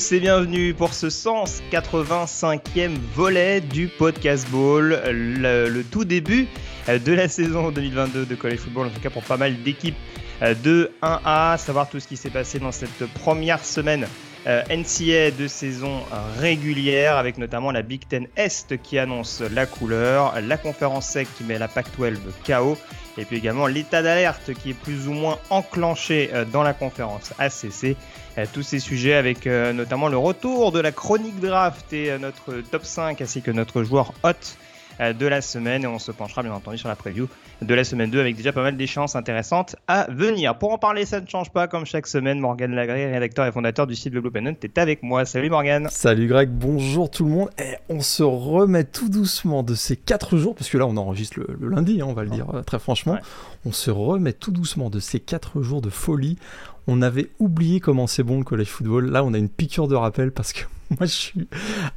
tous et bienvenue pour ce 185e volet du Podcast Ball, le, tout début de la saison 2022 de College Football, en tout cas pour pas mal d'équipes de 1A, savoir tout ce qui s'est passé dans cette première semaine euh, NCA de saison régulière avec notamment la Big Ten Est qui annonce la couleur, la conférence SEC qui met la Pac-12 KO et puis également l'état d'alerte qui est plus ou moins enclenché euh, dans la conférence ACC. Tous ces sujets avec euh, notamment le retour de la chronique draft et euh, notre top 5 ainsi que notre joueur hot euh, de la semaine et on se penchera bien entendu sur la preview de la semaine 2 avec déjà pas mal d'échéances intéressantes à venir. Pour en parler, ça ne change pas comme chaque semaine. Morgan Lagré, rédacteur et fondateur du site Blue Pennant, est avec moi. Salut Morgan. Salut Greg, bonjour tout le monde. Et on se remet tout doucement de ces 4 jours, parce que là on enregistre le, le lundi, hein, on va le dire très franchement. Ouais. On se remet tout doucement de ces 4 jours de folie. On avait oublié comment c'est bon le college football. Là on a une piqûre de rappel parce que moi je suis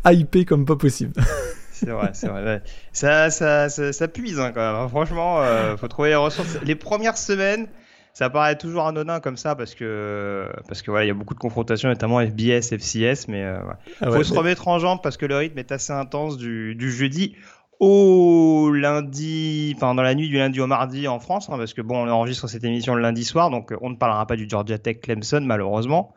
hypé comme pas possible. C'est vrai, c'est vrai. ouais. Ça, ça, ça, ça puise hein, quand même. hein. Franchement, euh, faut trouver les ressources. Les premières semaines, ça paraît toujours anodin comme ça parce que parce que voilà, il y a beaucoup de confrontations, notamment FBS, FCS, mais euh, ouais. Ah faut se remettre en jambe parce que le rythme est assez intense du, du jeudi au lundi, enfin dans la nuit du lundi au mardi en France, hein, parce que bon, on enregistre cette émission le lundi soir, donc on ne parlera pas du Georgia Tech Clemson malheureusement.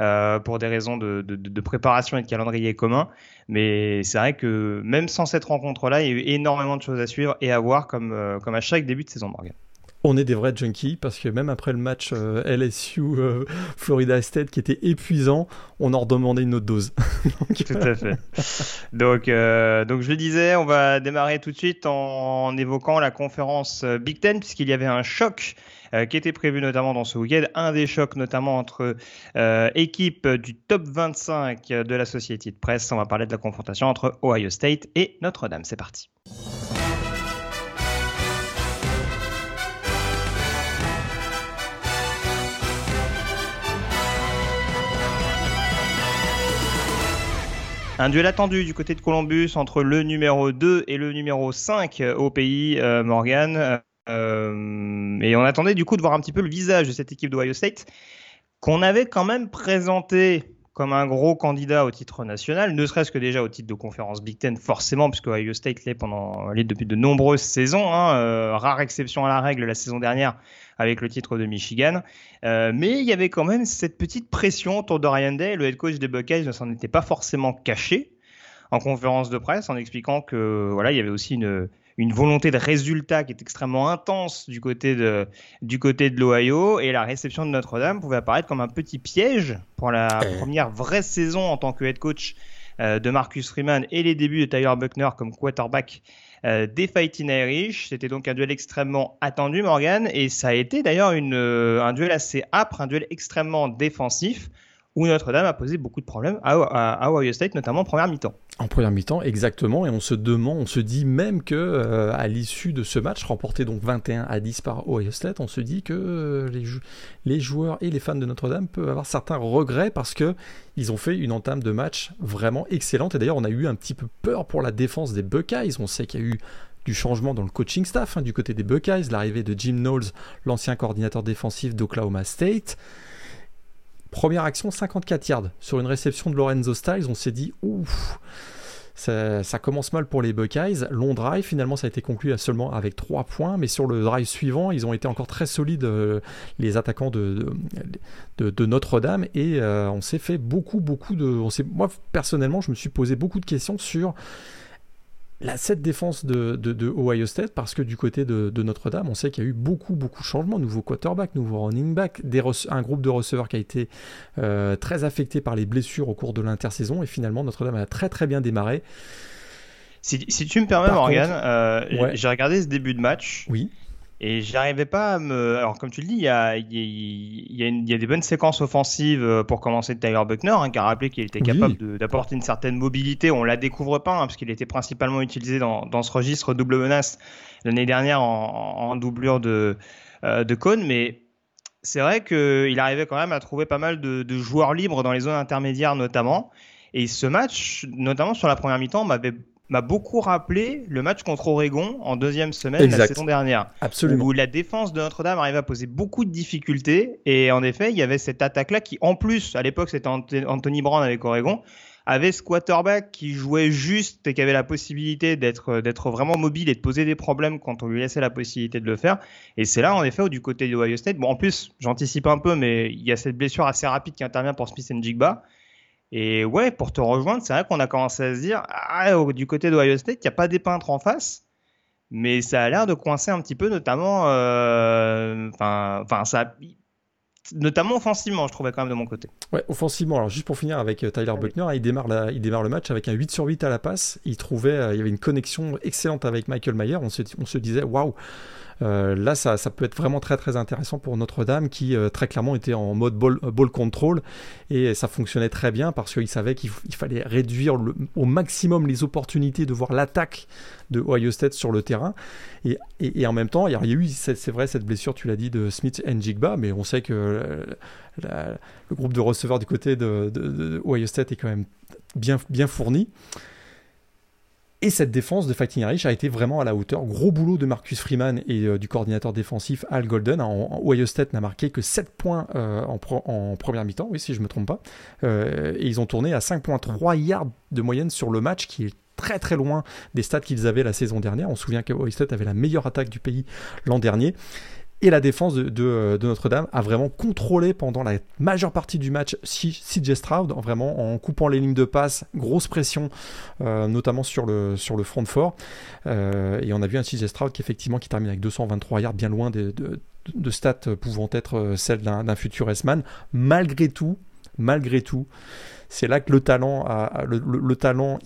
euh, pour des raisons de préparation et de calendrier commun. Mais c'est vrai que même sans cette rencontre-là, il y a eu énormément de choses à suivre et à voir comme, euh, comme à chaque début de saison, Morgan. On est des vrais junkies parce que même après le match euh, LSU euh, Florida State qui était épuisant, on en redemandait une autre dose. Donc, Tout à fait. Donc, euh, donc je le disais, on va démarrer tout de suite en, évoquant la conférence Big Ten puisqu'il y avait un choc qui était prévu notamment dans ce week-end, un des chocs notamment entre équipes du top 25 de la Société de Presse. On va parler de la confrontation entre Ohio State et Notre-Dame. C'est parti. Un duel attendu du côté de Columbus entre le numéro 2 et le numéro 5 au pays, euh, Morgan. Euh, et on attendait du coup de voir un petit peu le visage de cette équipe d'Ohio State, qu'on avait quand même présenté comme un gros candidat au titre national, ne serait-ce que déjà au titre de conférence Big Ten, forcément, puisque Ohio State l'est pendant depuis de nombreuses saisons. Hein, euh, rare exception à la règle la saison dernière avec le titre de Michigan. Euh, mais il y avait quand même cette petite pression autour de Ryan Day. Le head coach des Buckeyes ne s'en était pas forcément caché en conférence de presse en expliquant que voilà, il y avait aussi une, une volonté de résultat qui est extrêmement intense du côté de, du côté de l'Ohio et la réception de Notre-Dame pouvait apparaître comme un petit piège pour la Euh. première vraie saison en tant que head coach euh, de Marcus Freeman et les débuts de Tyler Buckner comme quarterback euh, des Fighting Irish. C'était donc un duel extrêmement attendu, Morgan, et ça a été d'ailleurs euh, un duel assez âpre, un duel extrêmement défensif où Notre-Dame a posé beaucoup de problèmes à, Ohio State, notamment en première mi-temps. En première mi-temps, exactement, et on se demande, on se dit même que euh, à l'issue de ce match, remporté donc 21 à 10 par Ohio State, on se dit que euh, les joueurs et les fans de Notre-Dame peuvent avoir certains regrets parce que ils ont fait une entame de match vraiment excellente. Et d'ailleurs, on a eu un petit peu peur pour la défense des Buckeyes. On sait qu'il y a eu du changement dans le coaching staff hein, du côté des Buckeyes, l'arrivée de Jim Knowles, l'ancien coordinateur défensif d'Oklahoma State. Première action, 54 yards. Sur une réception de Lorenzo Styles, on s'est dit, ouf, ça, commence mal pour les Buckeyes. Long drive, finalement, ça a été conclu à seulement avec 3 points, mais sur le drive suivant, ils ont été encore très solides, euh, les attaquants de, Notre-Dame, et euh, on s'est fait beaucoup, beaucoup de. Moi, personnellement, je me suis posé beaucoup de questions sur la, cette défense de, de, de Ohio State, parce que du côté de, de Notre-Dame, on sait qu'il y a eu beaucoup, beaucoup de changements. Nouveau quarterback, nouveau running back, des un groupe de receveurs qui a été euh, très affecté par les blessures au cours de l'intersaison. Et finalement, Notre-Dame a très, très bien démarré. Si, tu me permets, Morgan, euh, j'ai regardé ce début de match. Oui. Et j'arrivais pas à me. Alors, comme tu le dis, il y a, il y, a, y a, des bonnes séquences offensives euh, pour commencer de Tyler Buckner, hein, qui a rappelé qu'il était capable d'apporter une certaine mobilité. On la découvre pas, hein, parce qu'il était principalement utilisé dans, dans, ce registre double menace l'année dernière en, en, doublure de, euh, de cône. Mais c'est vrai qu'il arrivait quand même à trouver pas mal de, de, joueurs libres dans les zones intermédiaires, notamment. Et ce match, notamment sur la première mi-temps, m'avait m'a beaucoup rappelé le match contre Oregon en deuxième semaine de la saison dernière. Absolument. Où la défense de Notre-Dame arrivait à poser beaucoup de difficultés. Et en effet, il y avait cette attaque-là qui, en plus, à l'époque, c'était Anthony Brown avec Oregon, avait ce quarterback qui jouait juste et qui avait la possibilité d'être d'être vraiment mobile et de poser des problèmes quand on lui laissait la possibilité de le faire. Et c'est là, en effet, où du côté de Ohio State, bon, en plus, j'anticipe un peu, mais il y a cette blessure assez rapide qui intervient pour Smith Jigba. Et ouais, pour te rejoindre, c'est vrai qu'on a commencé à se dire, ah, du côté d'Ohio State, il n'y a pas des peintres en face, mais ça a l'air de coincer un petit peu, notamment, euh, enfin, enfin, ça, notamment offensivement, je trouvais quand même de mon côté. Ouais, offensivement. Alors juste pour finir avec euh, Tyler Buckner, il démarre, la, il démarre le match avec un 8 sur 8 à la passe. Il trouvait, euh, il y avait une connexion excellente avec Michael Mayer. On se, on se disait, waouh. Euh, là, ça, peut être vraiment très très intéressant pour Notre-Dame qui euh, très clairement était en mode ball, ball, control et ça fonctionnait très bien parce qu'il savait qu'il fallait réduire au maximum les opportunités de voir l'attaque de Ohio State sur le terrain. Et, en même temps, il y a eu, c'est vrai, cette blessure, tu l'as dit, de Smith et Jigba, mais on sait que euh, le groupe de receveurs du côté de, de, de Ohio State est quand même bien, bien fourni. Et cette défense de Fighting Irish a été vraiment à la hauteur. Gros boulot de Marcus Freeman et euh, du coordinateur défensif Al Golden. En, Ohio State n'a marqué que 7 points euh, en, première mi-temps, oui, si je ne me trompe pas. Euh, et ils ont tourné à 5,3 yards de moyenne sur le match, qui est très très loin des stats qu'ils avaient la saison dernière. On se souvient que Ohio State avait la meilleure attaque du pays l'an dernier. Et la défense de, Notre-Dame a vraiment contrôlé pendant la majeure partie du match CJ Stroud, vraiment en coupant les lignes de passe, grosse pression, euh, notamment sur le, sur le front fort. Euh, et on a vu un CJ Stroud qui effectivement qui termine avec 223 yards, bien loin de, de, stats pouvant être euh, celles d'un futur S-man. Malgré tout, malgré tout, c'est là que le talent, le, talent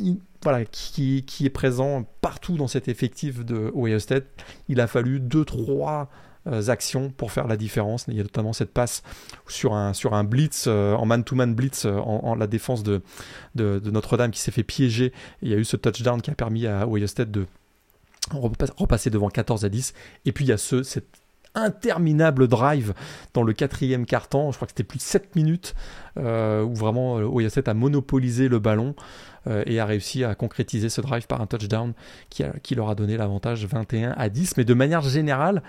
voilà, qui, qui, est présent partout dans cet effectif de Ohio. Il a fallu 2-3 euh, actions pour faire la différence. Il y a notamment cette passe sur un, sur un blitz, euh, en man-to-man blitz, euh, en, la défense de, de, Notre-Dame qui s'est fait piéger. il y a eu ce touchdown qui a permis à Ohio State de repasser devant 14 à 10. Et puis il y a ce, cette interminable drive dans le quatrième quart-temps, je crois que c'était plus de 7 minutes, où vraiment Ohio State a monopolisé le ballon. Euh, et a réussi à concrétiser ce drive par un touchdown qui, qui leur a donné l'avantage 21 à 10. Mais de manière générale,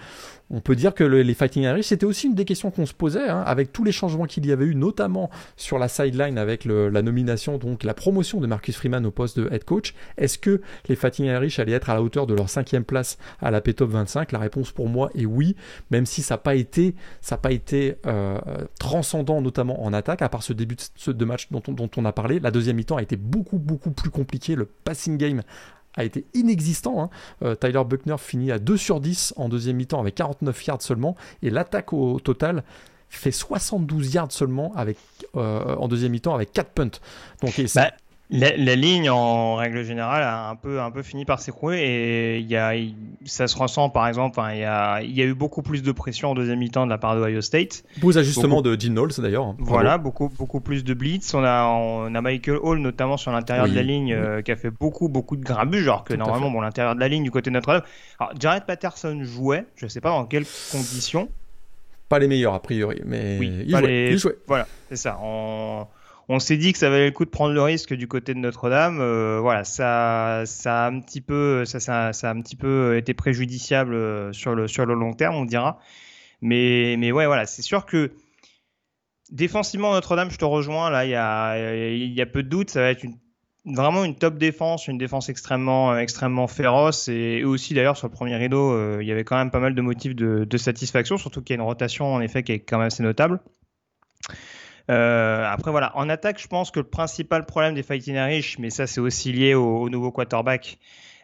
on peut dire que les Fighting Irish, c'était aussi une des questions qu'on se posait, hein, avec tous les changements qu'il y avait eu, notamment sur la sideline avec la nomination, donc la promotion de Marcus Freeman au poste de head coach. Est-ce que les Fighting Irish allaient être à la hauteur de leur cinquième place à la P-Top 25 La réponse pour moi est oui, même si ça n'a pas été, euh, transcendant, notamment en attaque, à part ce début de, match dont dont on a parlé. La deuxième mi-temps a été beaucoup, beaucoup plus compliqué. Le passing game a été inexistant. Hein. Euh, Tyler Buckner finit à 2 sur 10 en deuxième mi-temps avec 49 yards seulement. Et l'attaque au, total fait 72 yards seulement avec, euh, en deuxième mi-temps avec 4 punts. Donc, bah, la, ligne, en règle générale, a un peu, un peu fini par s'écrouler et il y a, ça se ressent par exemple. Il y, a, il y a eu beaucoup plus de pression en deuxième mi-temps de la part de Ohio State. Beaux ajustements de Jim Knowles d'ailleurs. Voilà, beaucoup, beaucoup plus de blitz. On a, on a Michael Hall notamment sur l'intérieur de la ligne euh, qui a fait beaucoup, beaucoup de grabuge, alors que normalement, bon, l'intérieur de la ligne du côté de Notre-Dame. Alors, Jared Patterson jouait, je ne sais pas dans quelles conditions. Pas les meilleurs a priori, mais il, jouait. il, jouait. Voilà, c'est ça. On on s'est dit que ça valait le coup de prendre le risque du côté de Notre-Dame. Euh, voilà, ça, ça a un petit peu, ça, ça, a un petit peu été préjudiciable euh, sur le sur le long terme, on dira. Mais mais ouais, voilà, c'est sûr que défensivement Notre-Dame, je te rejoins. Là, il y a il y a peu de doute, ça va être vraiment une top défense, une défense extrêmement extrêmement féroce et, aussi d'ailleurs sur le premier rideau, euh, il y avait quand même pas mal de motifs de, de satisfaction, surtout qu'il y a une rotation en effet qui est quand même assez notable. Euh, après voilà, en attaque, je pense que le principal problème des Fighting Irish, mais ça c'est aussi lié au, nouveau quarterback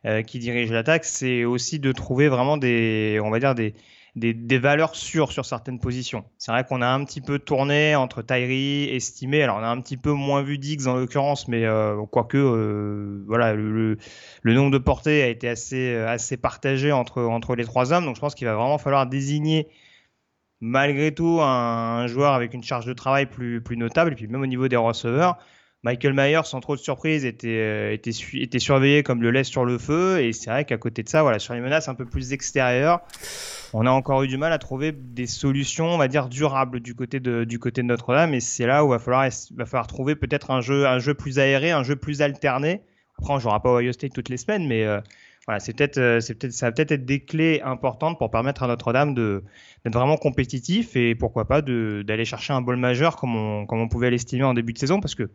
euh, qui dirige l'attaque, c'est aussi de trouver vraiment des, on va dire des des, valeurs sûres sur certaines positions. C'est vrai qu'on a un petit peu tourné entre Tyree, estimé. Alors on a un petit peu moins vu Diggs en l'occurrence, mais euh, quoique voilà le, nombre de portées a été assez assez partagé entre entre les trois hommes. Donc je pense qu'il va vraiment falloir désigner malgré tout un, joueur avec une charge de travail plus notable. Et puis même au niveau des receveurs. Michael Myers, sans trop de surprise, était, était, surveillé comme le lait sur le feu. Et c'est vrai qu'à côté de ça, voilà, sur les menaces un peu plus extérieures, on a encore eu du mal à trouver des solutions, on va dire, durables du côté de, Notre-Dame. Et c'est là où il va falloir, trouver peut-être un jeu, un jeu plus aéré, un jeu plus alterné. Après, on ne jouera pas Ohio State toutes les semaines, mais euh, voilà, euh, c'est peut-être, ça va peut-être être des clés importantes pour permettre à Notre-Dame de, d'être vraiment compétitif et pourquoi pas d'aller chercher un bol majeur comme on, pouvait l'estimer en début de saison parce que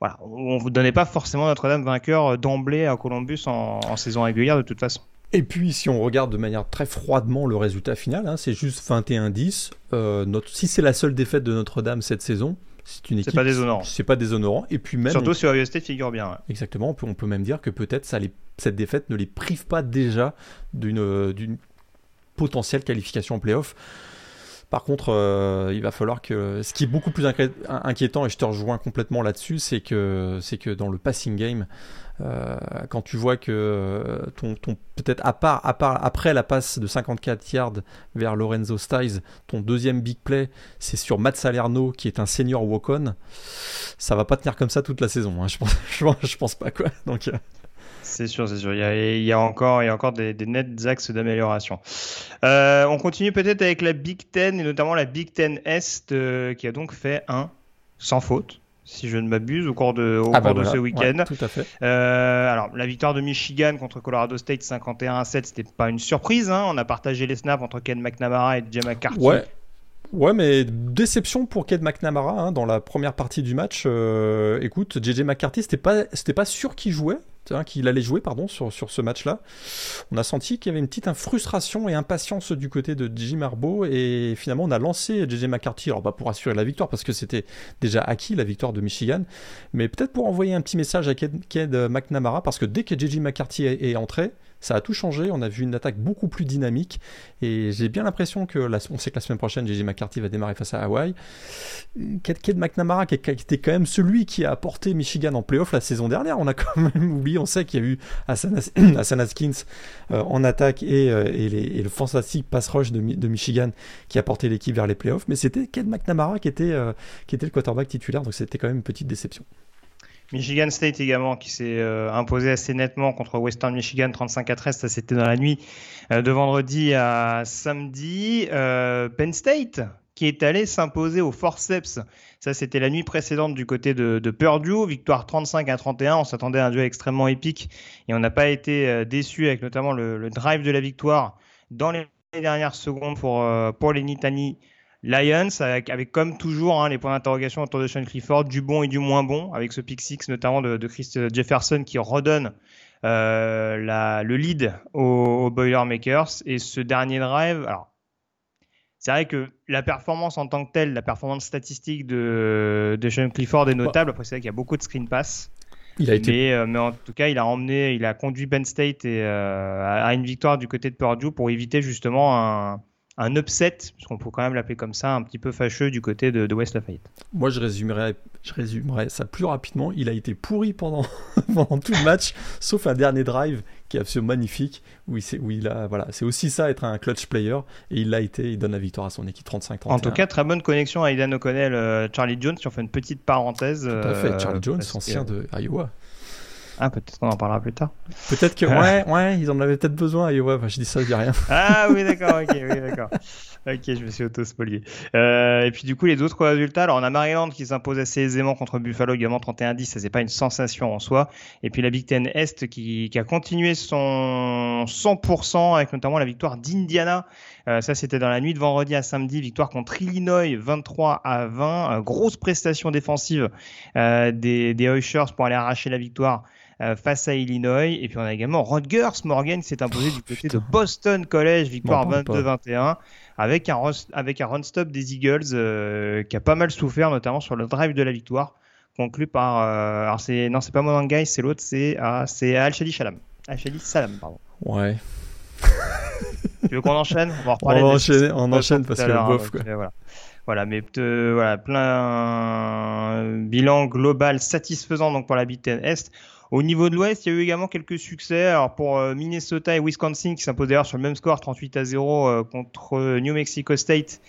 on ne vous donnait pas forcément Notre-Dame vainqueur d'emblée à Columbus en, en saison régulière de toute façon. Et puis, si on regarde de manière très froidement le résultat final, hein, c'est juste 21-10. Euh, si c'est la seule défaite de Notre-Dame cette saison, c'est une équipe. C'est pas déshonorant. C'est pas déshonorant. Et puis même. Surtout si Ohio State figure bien. Exactement. On peut, on peut, même dire que peut-être ça cette défaite ne les prive pas déjà d'une potentielle qualification en playoff. Par contre, euh, il va falloir que. Ce qui est beaucoup plus inquiétant, et je te rejoins complètement là-dessus, c'est que, dans le passing game, euh, quand tu vois que euh, ton, peut-être à part, après la passe de 54 yards vers Lorenzo Styles, ton deuxième big play, c'est sur Matt Salerno qui est un senior walk-on, ça va pas tenir comme ça toute la saison. Hein. Je, pense, je, pense, pas quoi. Donc. C'est sûr, c'est sûr. Il y, a, encore, il y a encore des, nets axes d'amélioration. Euh, on continue peut-être avec la Big Ten et notamment la Big Ten Est euh, qui a donc fait un sans faute, si je ne m'abuse, au cours de, au ah bah ce week-end. tout à fait. Euh, alors, la victoire de Michigan contre Colorado State 51 à 7, c'était pas une surprise. Hein. On a partagé les snaps entre Ken McNamara et Jay McCarthy. Ouais. Ouais, mais déception pour Ken McNamara hein, dans la première partie du match. écoute, JJ McCarthy, c'était pas, c'était pas sûr qu'il jouait qu'il allait jouer pardon, sur, ce match-là. On a senti qu'il y avait une petite frustration et impatience du côté de Jim Marbeau et finalement on a lancé JJ McCarthy, alors pas pour assurer la victoire parce que c'était déjà acquis la victoire de Michigan, mais peut-être pour envoyer un petit message à Ked, McNamara parce que dès que JJ McCarthy est entré, ça a tout changé. On a vu une attaque beaucoup plus dynamique. Et j'ai bien l'impression que, la, on sait que la semaine prochaine, JJ McCarthy va démarrer face à Hawaii. Ked McNamara, qui était quand même celui qui a apporté Michigan en playoff la saison dernière, on a quand même oublié. On sait qu'il y a eu Hassan, Haskins euh, en attaque et, euh, et, le fantastique pass rush de, Michigan qui a porté l'équipe vers les playoffs. Mais c'était Ked McNamara qui était, euh, qui était le quarterback titulaire. Donc c'était quand même une petite déception. Michigan State également qui s'est euh, imposé assez nettement contre Western Michigan 35 à 13. Ça c'était dans la nuit euh, de vendredi à samedi. Euh, Penn State qui est allé s'imposer au forceps. Ça c'était la nuit précédente du côté de, Purdue. Victoire 35 à 31. On s'attendait à un duel extrêmement épique et on n'a pas été déçu avec notamment le, le, drive de la victoire dans les dernières secondes pour, pour les Nitani Lions, avec, comme toujours hein, les points d'interrogation autour de Sean Clifford, du bon et du moins bon, avec ce pick six notamment de, Chris Jefferson qui redonne euh, la, le lead aux, Boilermakers. Et ce dernier drive, alors c'est vrai que la performance en tant que telle, la performance statistique de, de Sean Clifford est notable. Après, c'est vrai qu'il y a beaucoup de screen pass. Il a été... mais, euh, mais, en tout cas, il a emmené, il a conduit Ben State et, euh, à une victoire du côté de Purdue pour éviter justement un, un upset, puisqu'on peut quand même l'appeler comme ça, un petit peu fâcheux du côté de, West Lafayette. Moi, je résumerais, je résumerais ça plus rapidement. Il a été pourri pendant, pendant tout le match, sauf un dernier drive qui est absolument magnifique, où il, où il a, voilà, c'est aussi ça, être un clutch player, et il l'a été, il donne la victoire à son équipe 35-31. En tout cas, très bonne connexion à Aidan O'Connell, euh, Charlie Jones, si on fait une petite parenthèse. Tout à fait, Charlie euh, Jones, ancien de Iowa. Ah, peut-être qu'on en parlera plus tard. Peut-être que, ouais, ouais, ils en avaient peut-être besoin. Et ouais, je dis ça, je dis rien. Ah oui, d'accord, ok, oui, d'accord. Ok, je me suis auto-spolié. Euh, et puis du coup, les autres résultats. Alors, on a Maryland qui s'impose assez aisément contre Buffalo, également 31-10. Ça, c'est pas une sensation en soi. Et puis la Big Ten Est qui, qui a continué son 100% avec notamment la victoire d'Indiana. Euh, ça, c'était dans la nuit de vendredi à samedi. Victoire contre Illinois, 23 à 20. Euh, grosse prestation défensive des, des pour aller arracher la victoire. Euh, face à Illinois. Et puis on a également Rutgers Morgan qui s'est imposé du côté de Boston College, victoire 22-21, avec un, avec un run stop des Eagles euh, qui a pas mal souffert, notamment sur le drive de la victoire, conclu par. Euh, alors c'est non, c'est pas Monangay, c'est l'autre, c'est ah, c'est Al Shadi Salam. Al Shadi Salam, pardon. Ouais. Tu veux qu'on enchaîne? On va, on enchaîner, on enchaîne parce que le bof. Quoi. Voilà. voilà. mais voilà, plein bilan global satisfaisant donc pour la Big Ten Est. Au niveau de l'Ouest, il y a eu également quelques succès. Alors pour euh, Minnesota et Wisconsin qui s'imposent d'ailleurs sur le même score, 38 à 0 euh, contre New Mexico State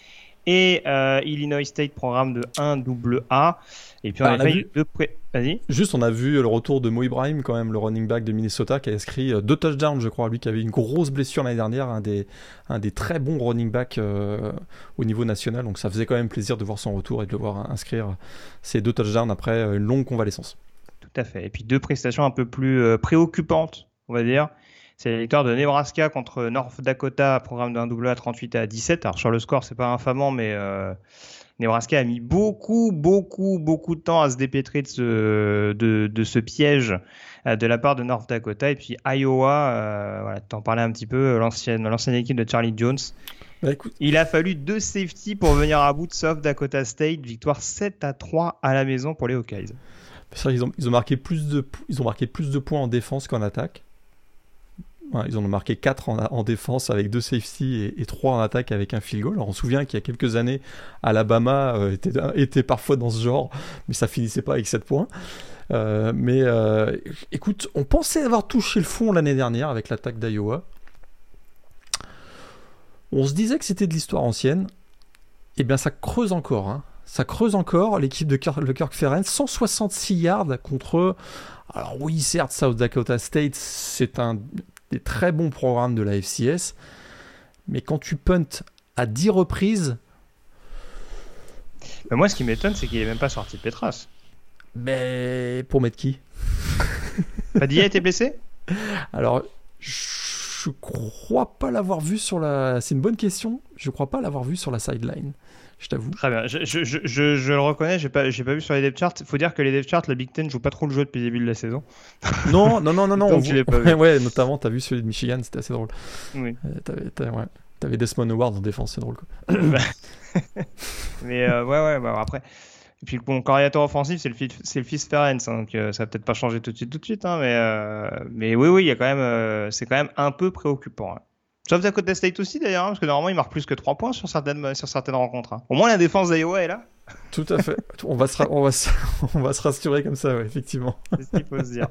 et euh, Illinois State, programme de 1 double A. Et puis on, a, vu... deux pré... Vas-y. Juste, on a vu le retour de Mo Ibrahim, quand même, le running back de Minnesota, qui a inscrit deux touchdowns, je crois. Lui qui avait une grosse blessure l'année dernière, un des, un des très bons running backs au niveau national. Donc ça faisait quand même plaisir de voir son retour et de le voir inscrire ses deux touchdowns après une longue convalescence tout à fait. Et puis deux prestations un peu plus euh, préoccupantes, on va dire. C'est la victoire de Nebraska contre North Dakota, programme d'un double à 38 à 17. Alors sur le score, c'est pas infamant, mais euh, Nebraska a mis beaucoup, beaucoup, beaucoup de temps à se dépêtrer de ce, de, ce piège euh, de la part de North Dakota. Et puis Iowa, euh, voilà, t'en parlais un petit peu, l'ancienne, l'ancienne équipe de Charlie Jones. Bah, Il a fallu deux safety pour venir à bout de South Dakota State. Victoire 7 à 3 à la maison pour les Hawkeyes. Ils ont, ils, ont marqué plus de, ils ont marqué plus de points en défense qu'en attaque. ils en ont marqué 4 en, défense avec 2 safety et, 3 en attaque avec un field goal. Alors on se souvient qu'il y a quelques années, Alabama euh, était, parfois dans ce genre, mais ça finissait pas avec 7 points. Euh, mais euh, écoute, on pensait avoir touché le fond l'année dernière avec l'attaque d'Iowa. On se disait que c'était de l'histoire ancienne. Eh bien ça creuse encore. Hein ça creuse encore l'équipe de Kirk, le Kirk Ferenc, 166 yards contre. Alors oui, certes, South Dakota State, c'est un des très bons programmes de la FCS, mais quand tu punts à 10 reprises. moi, ce qui m'étonne, c'est qu'il n'est même pas sorti de Petras. Mais pour mettre qui? Padilla a été blessé? Alors, je crois pas l'avoir vu sur la. C'est une bonne question. Je crois pas l'avoir vu sur la sideline je t'avoue. Très bien, je, je, je, je le reconnais, j'ai pas, pas vu sur les depth charts. Faut dire que les depth charts, la Big Ten joue pas trop le jeu depuis le début de la saison. Non, non, non, non, non. Donc, on... pas vu. ouais, notamment, t'as vu celui de Michigan, c'était assez drôle. Oui. Euh, t'avais, ouais. Desmond Howard en défense, c'est drôle. Quoi. Mais euh, ouais, ouais, bah, après. Et puis le coordinateur offensif, c'est le, c'est le fils Ferenc, hein, donc euh, ça va peut-être pas changer tout de suite, tout de suite, hein, mais, euh, mais oui, oui, il y a quand même, euh, c'est quand même un peu préoccupant. Hein. Sauf à côté State aussi d'ailleurs, hein, parce que normalement il marque plus que 3 points sur certaines, sur certaines rencontres. Hein. Au moins la défense d'Iowa est là. Tout à fait. On va se, on va on va se rassurer comme ça, effectivement. C'est ce qu'il faut se dire.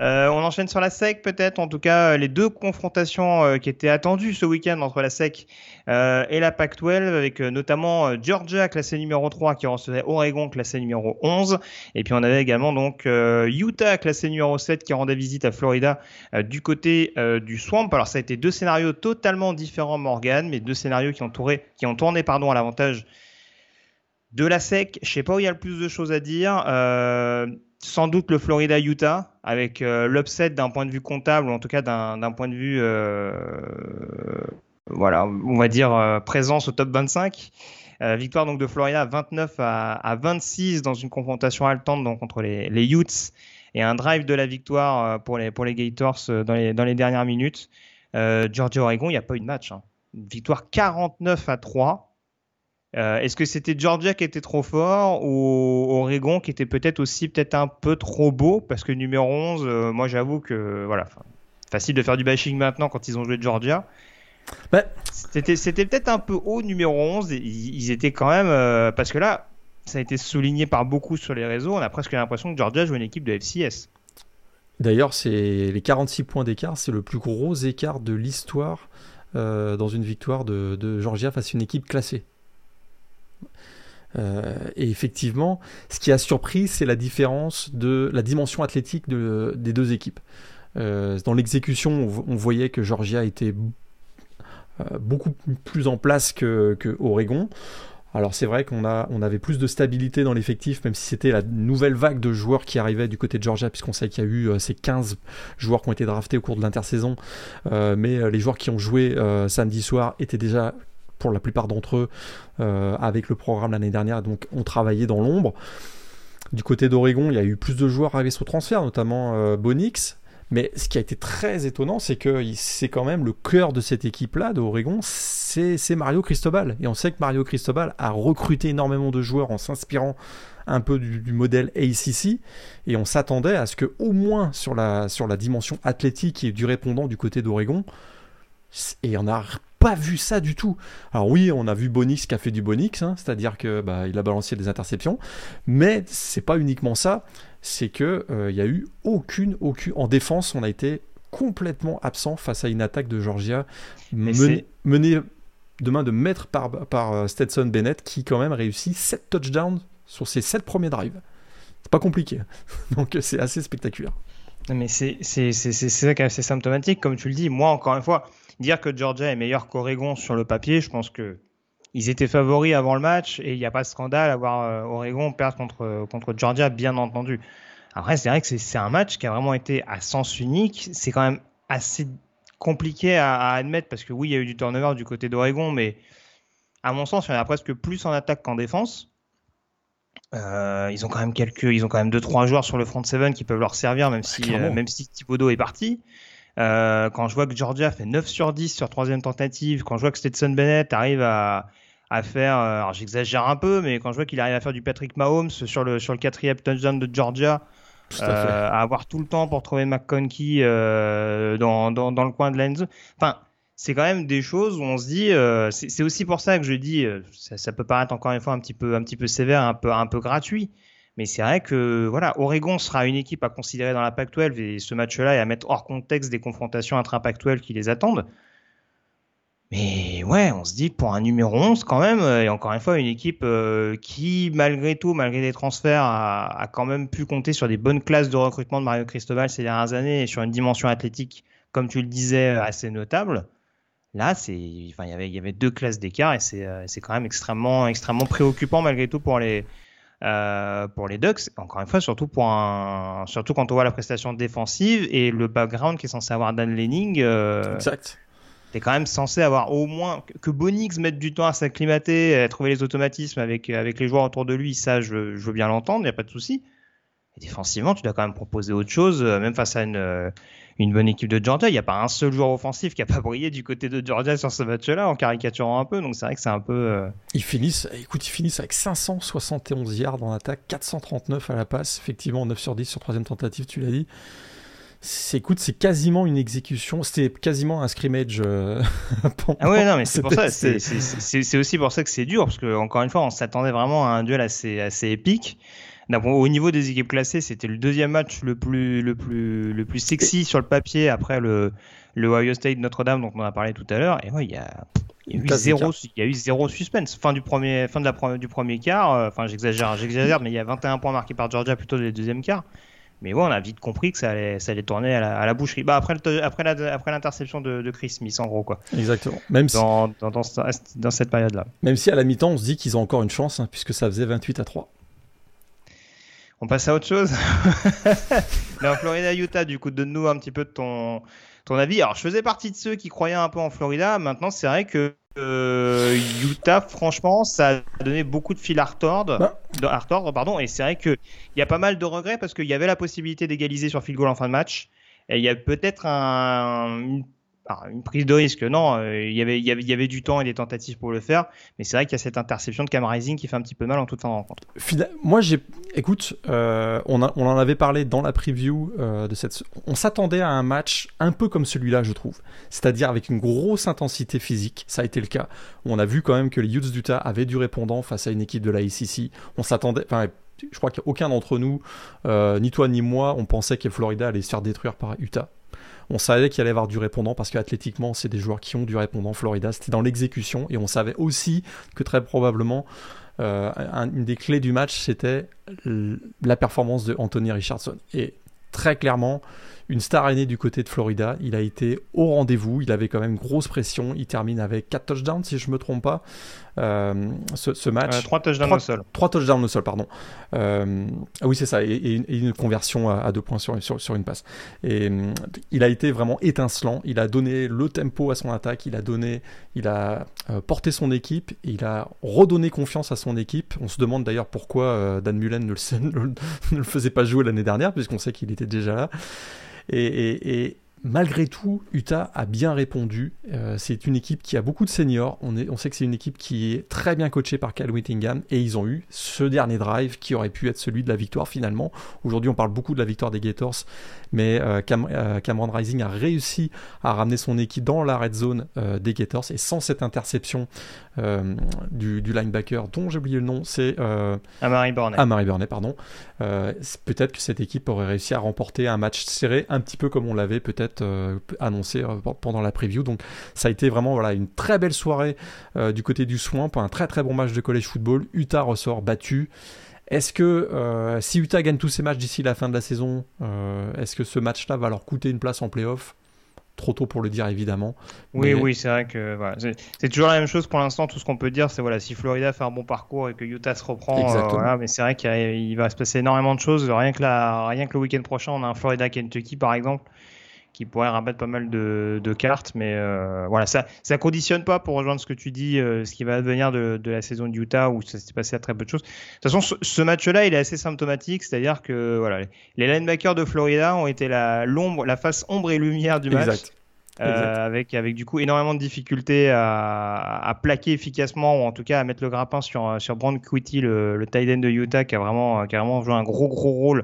Euh, on enchaîne sur la SEC peut-être. En tout cas, les deux confrontations euh, qui étaient attendues ce week-end entre la SEC euh, et la Pac-12, avec notamment Georgia classé numéro 3 qui recevait Oregon classé numéro 11. Et puis on avait également donc Utah classé numéro 7 qui rendait visite à Florida du côté du Swamp. Alors ça a été deux scénarios totalement différents, Morgan, mais deux scénarios qui ont tourné, pardon, à l'avantage de la SEC, je sais pas où il y a le plus de choses à dire. Euh, sans doute le Florida-Utah, avec euh, l'upset d'un point de vue comptable, ou en tout cas d'un point de vue, euh, voilà, on va dire présence au top 25. victoire donc de Florida 29 à, 26 dans une confrontation haletante donc, contre les, les Utes et un drive de la victoire pour les, pour les Gators dans les, dernières minutes. Georgia-Oregon, il n'y a pas eu de match. Hein. Victoire 49 à 3. Euh, est-ce que c'était Georgia qui était trop fort ou Oregon qui était peut-être aussi peut-être un peu trop beau? Parce que numéro 11, euh, moi j'avoue que voilà, facile de faire du bashing maintenant quand ils ont joué Georgia. Bah. C'était peut-être un peu haut numéro 11, ils, étaient quand même euh, parce que là ça a été souligné par beaucoup sur les réseaux, on a presque l'impression que Georgia joue une équipe de FCS. D'ailleurs, c'est les 46 points d'écart, c'est le plus gros écart de l'histoire dans une victoire de Georgia face à une équipe classée. Euh, et effectivement, ce qui a surpris, c'est la différence de la dimension athlétique des deux équipes. Euh, dans l'exécution, on, voyait que Georgia était euh, beaucoup plus en place que, Oregon. Alors c'est vrai qu'on on avait plus de stabilité dans l'effectif, même si c'était la nouvelle vague de joueurs qui arrivait du côté de Georgia, puisqu'on sait qu'il y a eu ces 15 joueurs qui ont été draftés au cours de l'intersaison. mais les joueurs qui ont joué samedi soir étaient déjà pour la plupart d'entre eux euh, avec le programme l'année dernière, donc ont travaillé dans l'ombre. Du côté d'Oregon, il y a eu plus de joueurs arrivés sur transfert, notamment euh, Bonix. Mais ce qui a été très étonnant, c'est que c'est quand même le cœur de cette équipe-là, d'Oregon, c'est Mario Cristobal. Et on sait que Mario Cristobal a recruté énormément de joueurs en s'inspirant un peu du, modèle ACC. Et on s'attendait à ce que, au moins sur la, sur la dimension athlétique et du répondant du côté d'Oregon, Et on n'a pas vu ça du tout. Alors oui, on a vu Bonix qui a fait du Bonix, hein, c'est-à-dire que bah, il a balancé des interceptions, mais c'est pas uniquement ça. C'est que il euh, y a eu aucune, aucune. En défense, on a été complètement absent face à une attaque de Georgia menée, de main de maître par, par euh, Stetson Bennett qui quand même réussit 7 touchdowns sur ses 7 premiers drives. C'est pas compliqué, donc c'est assez spectaculaire. Mais c'est ça qui est assez symptomatique, comme tu le dis. Moi, encore une fois, dire que Georgia est meilleur qu'Oregon sur le papier, je pense que ils étaient favoris avant le match et il n'y a pas de scandale à voir euh, Oregon perdre contre, contre Georgia, bien entendu. Après, c'est vrai que c'est un match qui a vraiment été à sens unique. C'est quand même assez compliqué à, admettre parce que oui, il y a eu du turnover du côté d'Oregon, mais à mon sens, il y en a presque plus en attaque qu'en défense. Euh, ils ont quand même quelques, ils ont quand même deux trois joueurs sur le front seven qui peuvent leur servir, même si, euh, même si Thibodeau est parti. Euh, quand je vois que Georgia fait 9 sur 10 sur troisième tentative, quand je vois que Stetson Bennett arrive à, à faire, alors j'exagère un peu, mais quand je vois qu'il arrive à faire du Patrick Mahomes sur le, sur le quatrième touchdown de Georgia, euh, à, avoir tout le temps pour trouver McConkey euh, dans, dans, dans, le coin de l'end Enfin, c'est quand même des choses où on se dit, euh, c'est aussi pour ça que je dis, euh, ça, ça, peut paraître encore une fois un petit peu, un petit peu sévère, un peu, un peu gratuit. Mais c'est vrai que voilà, Oregon sera une équipe à considérer dans la Pac-12 et ce match-là est à mettre hors contexte des confrontations intra-Pac-12 qui les attendent. Mais ouais, on se dit pour un numéro 11 quand même, euh, et encore une fois, une équipe euh, qui, malgré tout, malgré des transferts, a, quand même pu compter sur des bonnes classes de recrutement de Mario Cristobal ces dernières années et sur une dimension athlétique, comme tu le disais, assez notable. Là, c'est, enfin, il y avait deux classes d'écart et c'est, euh, quand même extrêmement, extrêmement préoccupant malgré tout pour les, euh, pour les Ducks. Encore une fois, surtout pour un, surtout quand on voit la prestation défensive et le background qui est censé avoir Dan Lenning. exact t'es quand même censé avoir au moins que Bonix mette du temps à s'acclimater, à trouver les automatismes avec, avec les joueurs autour de lui. Ça, je, veux bien l'entendre, il n'y a pas de souci. Défensivement, tu dois quand même proposer autre chose, euh, même face à une, euh, une bonne équipe de Georgia. Il n'y a pas un seul joueur offensif qui a pas brillé du côté de Georgia sur ce match-là, en caricaturant un peu. Donc c'est vrai que c'est un peu. Euh, ils finissent, écoute, ils finissent avec 571 yards en attaque, 439 à la passe. Effectivement, 9 sur 10 sur troisième tentative, tu l'as dit c'est écoute, c'est quasiment une exécution, c'était quasiment un scrimmage. Euh, ah ouais, non, mais c'est pour ça, c'est aussi pour ça que c'est dur, parce que encore une fois, on s'attendait vraiment à un duel assez, assez épique. Au niveau des équipes classées, c'était le deuxième match le plus, le plus, le plus sexy sur le papier après le, le Ohio State Notre-Dame dont on a parlé tout à l'heure. Et ouais, il y a, il y a eu zéro, il y a eu zéro suspense. Fin du premier, fin de la, du premier quart. Euh, enfin, j'exagère, j'exagère, mais il y a 21 points marqués par Georgia plutôt le deuxième quart. Mais ouais, on a vite compris que ça allait, ça allait tourner à la, à la boucherie. Bah, après, après, après l'interception de, de, Chris Smith, en gros. Quoi. Exactement. Même dans, dans, dans, dans cette période-là. Même si à la mi-temps, on se dit qu'ils ont encore une chance, hein, puisque ça faisait 28 à 3. On passe à autre chose. en Florida, Utah, du coup, donne-nous un petit peu de ton, ton avis. Alors, je faisais partie de ceux qui croyaient un peu en Florida. Maintenant, c'est vrai que euh, Utah, franchement, ça a donné beaucoup de fil à retordre, bah. de, pardon, et c'est vrai qu'il y a pas mal de regrets parce qu'il y avait la possibilité d'égaliser sur field goal en fin de match. Et il y a peut-être un, une prise de risque, non, euh, il, y avait, y avait, du temps et des tentatives pour le faire, mais c'est vrai qu'il y a cette interception de Cam Rising qui fait un petit peu mal en toute fin de rencontre. Moi, j'ai, écoute, euh, on, a, on, en avait parlé dans la preview euh, de cette. On s'attendait à un match un peu comme celui-là, je trouve, c'est-à-dire avec une grosse intensité physique. Ça a été le cas. On a vu quand même que les Utes d'Utah avaient du répondant face à une équipe de la ACC. On s'attendait, enfin, je crois qu'aucun d'entre nous, ni toi ni moi, on pensait que Florida allait se faire détruire par Utah. On savait qu'il allait y avoir du répondant parce qu'athlétiquement, c'est des joueurs qui ont du répondant. Florida, c'était dans l'exécution et on savait aussi que très probablement euh, une des clés du match, c'était la performance de Anthony Richardson. Et très clairement, une star aînée du côté de Florida. Il a été au rendez-vous. Il avait quand même grosse pression. Il termine avec 4 touchdowns, si je ne me trompe pas, euh, ce, match. 3 touchdowns au sol. 3 touchdowns au sol, pardon. euh, oui, c'est ça. Et, une conversion à, 2 points sur, sur, une passe. Et euh, il a été vraiment étincelant. Il a donné le tempo à son attaque. Il a donné, il a euh, porté son équipe. Il a redonné confiance à son équipe. On se demande d'ailleurs pourquoi Dan Mullen ne le, ne le faisait pas jouer l'année dernière, puisqu'on sait qu'il était déjà là. Et, malgré tout, Utah a bien répondu. Euh, c'est une équipe qui a beaucoup de seniors. On, sait que c'est une équipe qui est très bien coachée par Cal Whittingham et ils ont eu ce dernier drive qui aurait pu être celui de la victoire finalement. Aujourd'hui, on parle beaucoup de la victoire des Gators, mais euh, euh, Cameron Rising a réussi à ramener son équipe dans la red zone des Gators et sans cette interception du, linebacker dont j'ai oublié le nom, c'est Amari Burnett. Amari pardon. peut-être que cette équipe aurait réussi à remporter un match serré, un petit peu comme on l'avait peut-être euh, annoncé euh, pendant la preview. Donc ça a été vraiment voilà, une très belle soirée euh, du côté du Swamp, un très très bon match de college football. Utah ressort battu. Est-ce que si Utah gagne tous ses matchs d'ici la fin de la saison, est-ce que ce match-là va leur coûter une place en playoff? Trop tôt pour le dire évidemment. Oui, oui, c'est vrai que c'est toujours la même chose pour l'instant. Tout ce qu'on peut dire, c'est voilà, si Florida fait un bon parcours et que Utah se reprend, mais c'est vrai qu'il va se passer énormément de choses. Rien que, la, rien que le week-end prochain, on a un Florida Kentucky par exemple qui pourrait rabattre pas mal de, cartes. Mais euh, voilà, ça ça conditionne pas pour rejoindre ce que tu dis, euh, ce qui va devenir de, la saison du Utah où ça s'est passé à très peu de choses. De toute façon, ce, match-là, il est assez symptomatique, c'est-à-dire que voilà, les linebackers de Florida ont été la l'ombre, la face ombre et lumière du match. Euh, avec, avec du coup énormément de difficultés à, à, plaquer efficacement ou en tout cas à mettre le grappin sur, sur Brand Quitty, le, le tight end de Utah qui a vraiment, qui a vraiment joué un gros gros rôle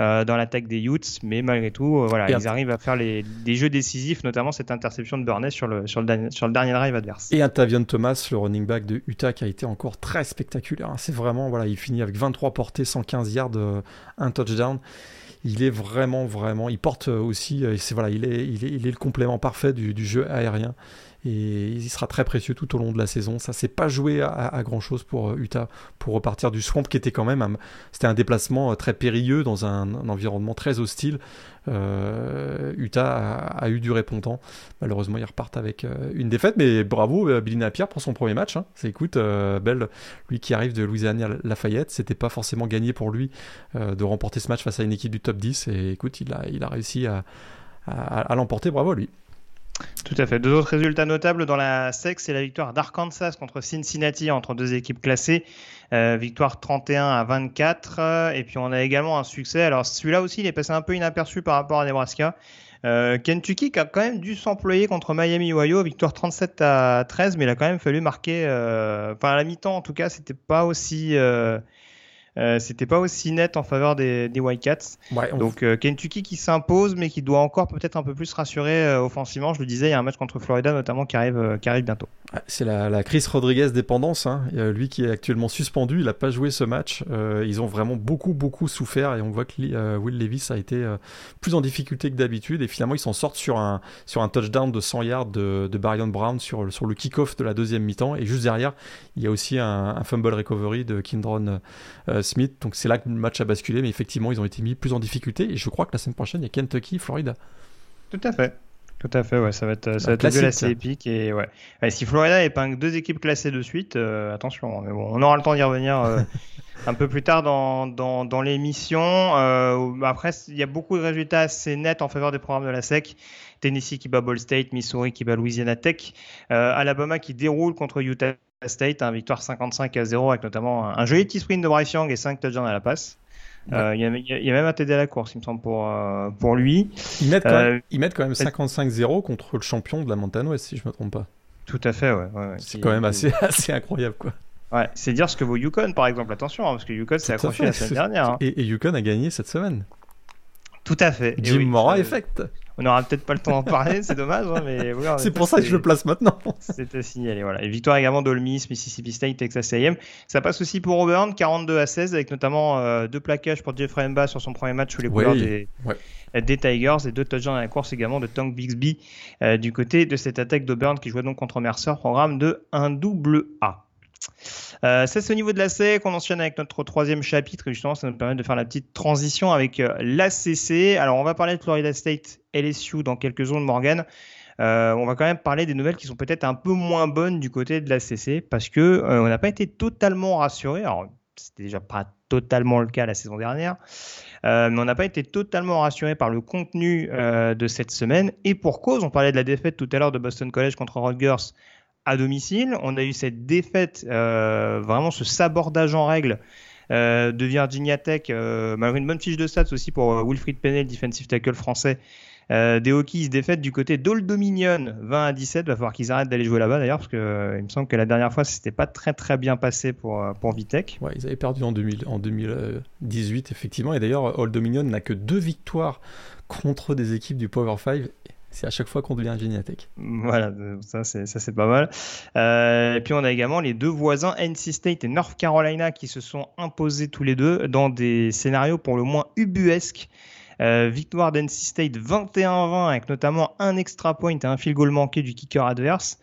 euh, dans l'attaque des Utes, mais malgré tout, euh, voilà, ils arrivent à faire les, des jeux décisifs, notamment cette interception de Burnett sur le, sur le, sur le dernier drive adverse. Et Tavion Thomas, le running back de Utah, qui a été encore très spectaculaire. Hein. C'est vraiment, voilà, il finit avec 23 portées, 115 yards, euh, un touchdown il est vraiment vraiment il porte aussi c'est voilà il est, il est, il est le complément parfait du, du jeu aérien et il sera très précieux tout au long de la saison. Ça s'est pas joué à, grand chose pour euh, Utah pour repartir du swamp qui était quand même c'était un déplacement euh, très périlleux dans un, environnement très hostile. Euh, Utah a, eu du répondant. Malheureusement, ils repartent avec une défaite, mais bravo Billy Napier pour son premier match. Hein. C'est écoute, Bell, lui qui arrive de Louisiana Lafayette, c'était pas forcément gagné pour lui de remporter ce match face à une équipe du top 10. Et écoute, il a, il a réussi à, à l'emporter. Bravo lui. Tout à fait. Deux autres résultats notables dans la SEC, c'est la victoire d'Arkansas contre Cincinnati entre deux équipes classées. Euh, victoire 31 à 24. Et puis on a également un succès. Alors celui-là aussi, il est passé un peu inaperçu par rapport à Nebraska. Euh, Kentucky qui a quand même dû s'employer contre Miami Ohio, victoire 37 à 13, mais il a quand même fallu marquer, euh, enfin à la mi-temps en tout cas, c'était pas aussi euh, c'était pas aussi net en faveur des, des Cats. Donc euh, Kentucky qui s'impose, mais qui doit encore peut-être un peu plus rassurer euh, offensivement. Je le disais, il y a un match contre Florida notamment qui arrive, qui arrive bientôt. C'est la, Chris Rodriguez dépendance. Hein. lui qui est actuellement suspendu, il n'a pas joué ce match. ils ont vraiment beaucoup, beaucoup souffert et on voit que Will Levis a été plus en difficulté que d'habitude et finalement ils s'en sortent sur un, sur un touchdown de 100 yards de, de Barion Brown sur, sur le kick-off de la deuxième mi-temps et juste derrière il y a aussi un, un fumble recovery de Kindron Smith. Donc c'est là que le match a basculé, mais effectivement, ils ont été mis plus en difficulté. Et je crois que la semaine prochaine, il y a Kentucky, Florida. Tout à fait. Tout à fait, ouais, ça va être, ça va être assez épique. Et ouais. si Florida épingle deux équipes classées de suite, euh, attention, mais bon, on aura le temps d'y revenir euh, un peu plus tard dans, dans, dans l'émission. Euh, après, il y a beaucoup de résultats assez nets en faveur des programmes de la SEC. Tennessee qui bat Ball State, Missouri qui bat Louisiana Tech, Alabama qui déroule contre Utah State, un victoire 55 à 0 avec notamment un, joli petit sprint de Bryce Young et 5 touchdowns à la passe. Euh, il y, a même un TD à la course, il me semble, pour, euh, pour lui. Ils mettent quand même, euh, quand même 55-0 contre le champion de la Montana West, si je ne me trompe pas. Tout à fait, ouais. c'est quand même assez, assez incroyable, quoi. Ouais, c'est dire ce que vaut Yukon, par exemple. Attention, hein, parce que Yukon s'est accroché la semaine dernière. Hein. Et, Yukon a gagné cette semaine. Tout à fait. Jim Mora Effect. On n'aura peut-être pas le temps d'en parler, c'est dommage, hein, mais c'est pour ça que je le place maintenant. C'était signalé, voilà. Et victoire également d'Ole Miss, Mississippi State, Texas A&M. Ça passe aussi pour Auburn, 42 à 16, avec notamment euh, deux plaquages pour Jeffrey Mba sur son premier match sous les couleurs des, des, Tigers et deux touchdowns à la course également de Tank Bixby euh, du côté de cette attaque d'Auburn qui jouait donc contre Mercer, programme de 1 double A. Euh, c'est au niveau de la SEC qu'on enchaîne avec notre troisième chapitre et justement ça nous permet de faire la petite transition avec euh, l'ACC. Alors on va parler de Florida State LSU dans quelques secondes Morgan. Euh, on va quand même parler des nouvelles qui sont peut-être un peu moins bonnes du côté de l'ACC parce que euh, on n'a pas été totalement rassuré. Alors c'était déjà pas totalement le cas la saison dernière, mais on n'a pas été totalement rassuré par le contenu de cette semaine et pour cause. On parlait de la défaite tout à l'heure de Boston College contre Rutgers à domicile. On a eu cette défaite, euh, vraiment ce sabordage en règle euh, de Virginia Tech, euh, malgré une bonne fiche de stats aussi pour Wilfried Penney, le defensive tackle français, des Hokies défaite du côté d'Old Dominion 20 à 17. Va falloir qu'ils arrêtent d'aller jouer là-bas d'ailleurs parce que il me semble que la dernière fois c'était pas très très bien passé pour pour. Ouais, ils avaient perdu en, 2000, en 2018 effectivement et d'ailleurs Old Dominion n'a que deux victoires contre des équipes du Power 5 c'est à chaque fois qu'on devient Geniatech. Voilà, ça c'est, ça c'est pas mal. Euh, et puis on a également les deux voisins, NC State et North Carolina, qui se sont imposés tous les deux dans des scénarios pour le moins ubuesques. Euh, victoire d'NC State 21-20 avec notamment un extra point et un field goal manqué du kicker adverse.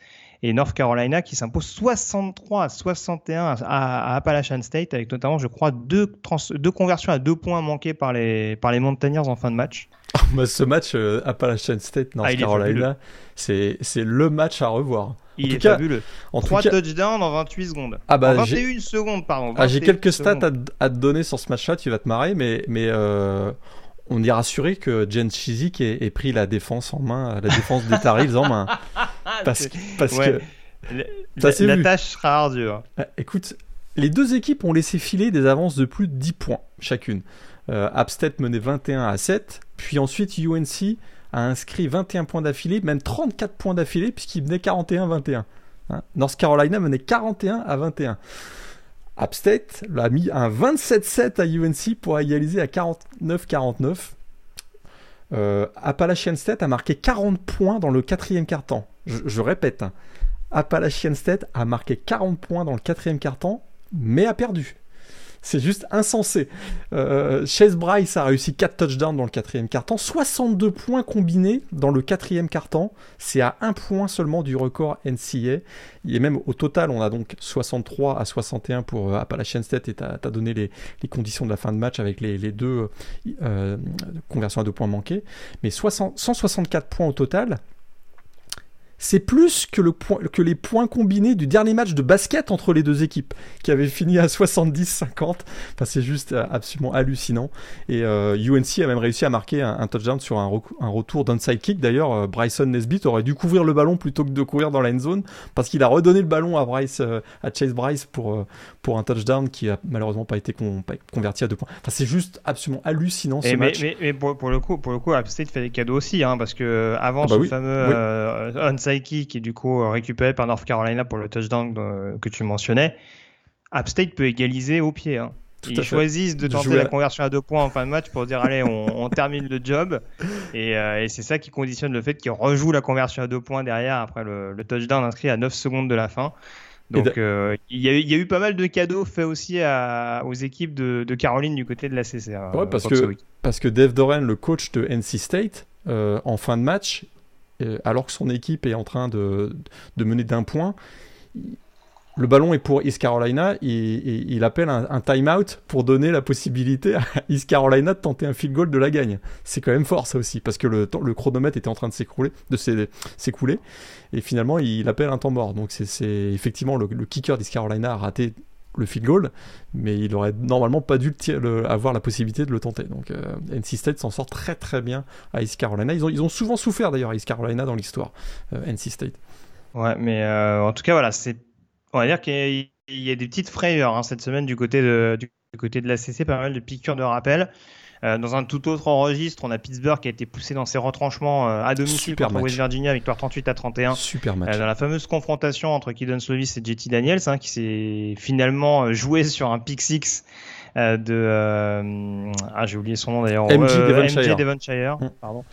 Et North Carolina qui s'impose 63 à 61 à, Appalachian State avec notamment, je crois, deux, deux conversions à deux points manquées par les, par les Mountaineers en fin de match. ce match euh, Appalachian State, North ah, Carolina, c'est le match à revoir. Il est fabuleux. En 3 touchdowns en 28 secondes. Ah bah, en 21 secondes, pardon. Ah, j'ai quelques stats à, te donner sur ce match-là, tu vas te marrer, mais, mais euh, on est rassuré que Jen Chizik ait, pris la défense en main, la défense des Tarils en main. Parce, parce que. La, la tâche sera ardue. Hein. Ah, écoute, les deux équipes ont laissé filer des avances de plus de 10 points chacune. Euh, menait 21 à 7, puis ensuite UNC a inscrit 21 points d'affilée, même 34 points d'affilée, puisqu'il menait 41-21. Hein. North Carolina menait 41 à 21. App State a mis un 27-7 à UNC pour égaliser à 49-49. Euh, Appalachian State a marqué 40 points dans le quatrième quart-temps. Je, répète, hein. Appalachian State a marqué 40 points dans le quatrième quart-temps, mais a perdu. C'est juste insensé. Euh, Chase Bryce a réussi 4 touchdowns dans le quatrième quart-temps, 62 points combinés dans le quatrième quart-temps. C'est à un point seulement du record NCA. Et même au total, on a donc 63 à 61 pour euh, Appalachian State et tu as, donné les, conditions de la fin de match avec les, deux euh, conversions à deux points manqués. Mais 164 points au total c'est plus que, le point, que les points combinés du dernier match de basket entre les deux équipes, qui avait fini à 70-50. Enfin, c'est juste euh, absolument hallucinant. Et UNC euh, a même réussi à marquer un, touchdown sur un, un retour d'un sidekick. D'ailleurs, euh, Bryson Nesbitt aurait dû couvrir le ballon plutôt que de courir dans la end zone, parce qu'il a redonné le ballon à, Bryce, à Chase Bryce pour, pour un touchdown qui a malheureusement pas été converti à deux points. Enfin, c'est juste absolument hallucinant ce mais, match. Mais, pour, le coup, pour le coup, State fait des cadeaux aussi, hein, parce que avant ah bah ce fameux qui est du coup euh, récupéré par North Carolina pour le touchdown que tu mentionnais, App State peut égaliser au pied. Hein. Ils choisissent de tenter la conversion à deux points en fin de match pour dire allez, on, termine le job. Euh, et, c'est ça qui conditionne le fait qu'ils rejouent la conversion à deux points derrière après le, touchdown inscrit à 9 secondes de la fin. Donc euh, il y, a eu pas mal de cadeaux faits aussi aux équipes de, Caroline du côté de la CC. Ouais, parce, que, parce que Dave Doran, le coach de NC State, en fin de match, euh, alors que son équipe est en train de, mener d'un point, le ballon est pour East Carolina et, il appelle un, un time-out pour donner la possibilité à East Carolina de tenter un field goal de la gagne. C'est quand même fort ça aussi parce que le, le chronomètre était en train de s'écrouler, de s'écouler et finalement il appelle un temps mort. Donc c'est effectivement le, le kicker d'East Carolina a raté le field goal, mais il aurait normalement pas dû avoir la possibilité de le tenter. Donc euh, NC State s'en sort très très bien à East Carolina. Ils ont, ils ont souvent souffert d'ailleurs à East Carolina dans l'histoire, euh, NC State. Ouais, mais euh, en tout cas, voilà, on va dire qu'il y a des petites frayeurs hein, cette semaine du côté de, du côté de la CC, pas mal de piqûres de rappel. Euh, dans un tout autre registre, on a Pittsburgh qui a été poussé dans ses retranchements euh, à domicile contre West Virginia, victoire 38 à 31. Super match. Euh, dans la fameuse confrontation entre Kidon Slovis et JT Daniels, hein, qui s'est finalement joué sur un pick six de ah j'ai oublié son nom d'ailleurs MJ Devonshire, mm. pardon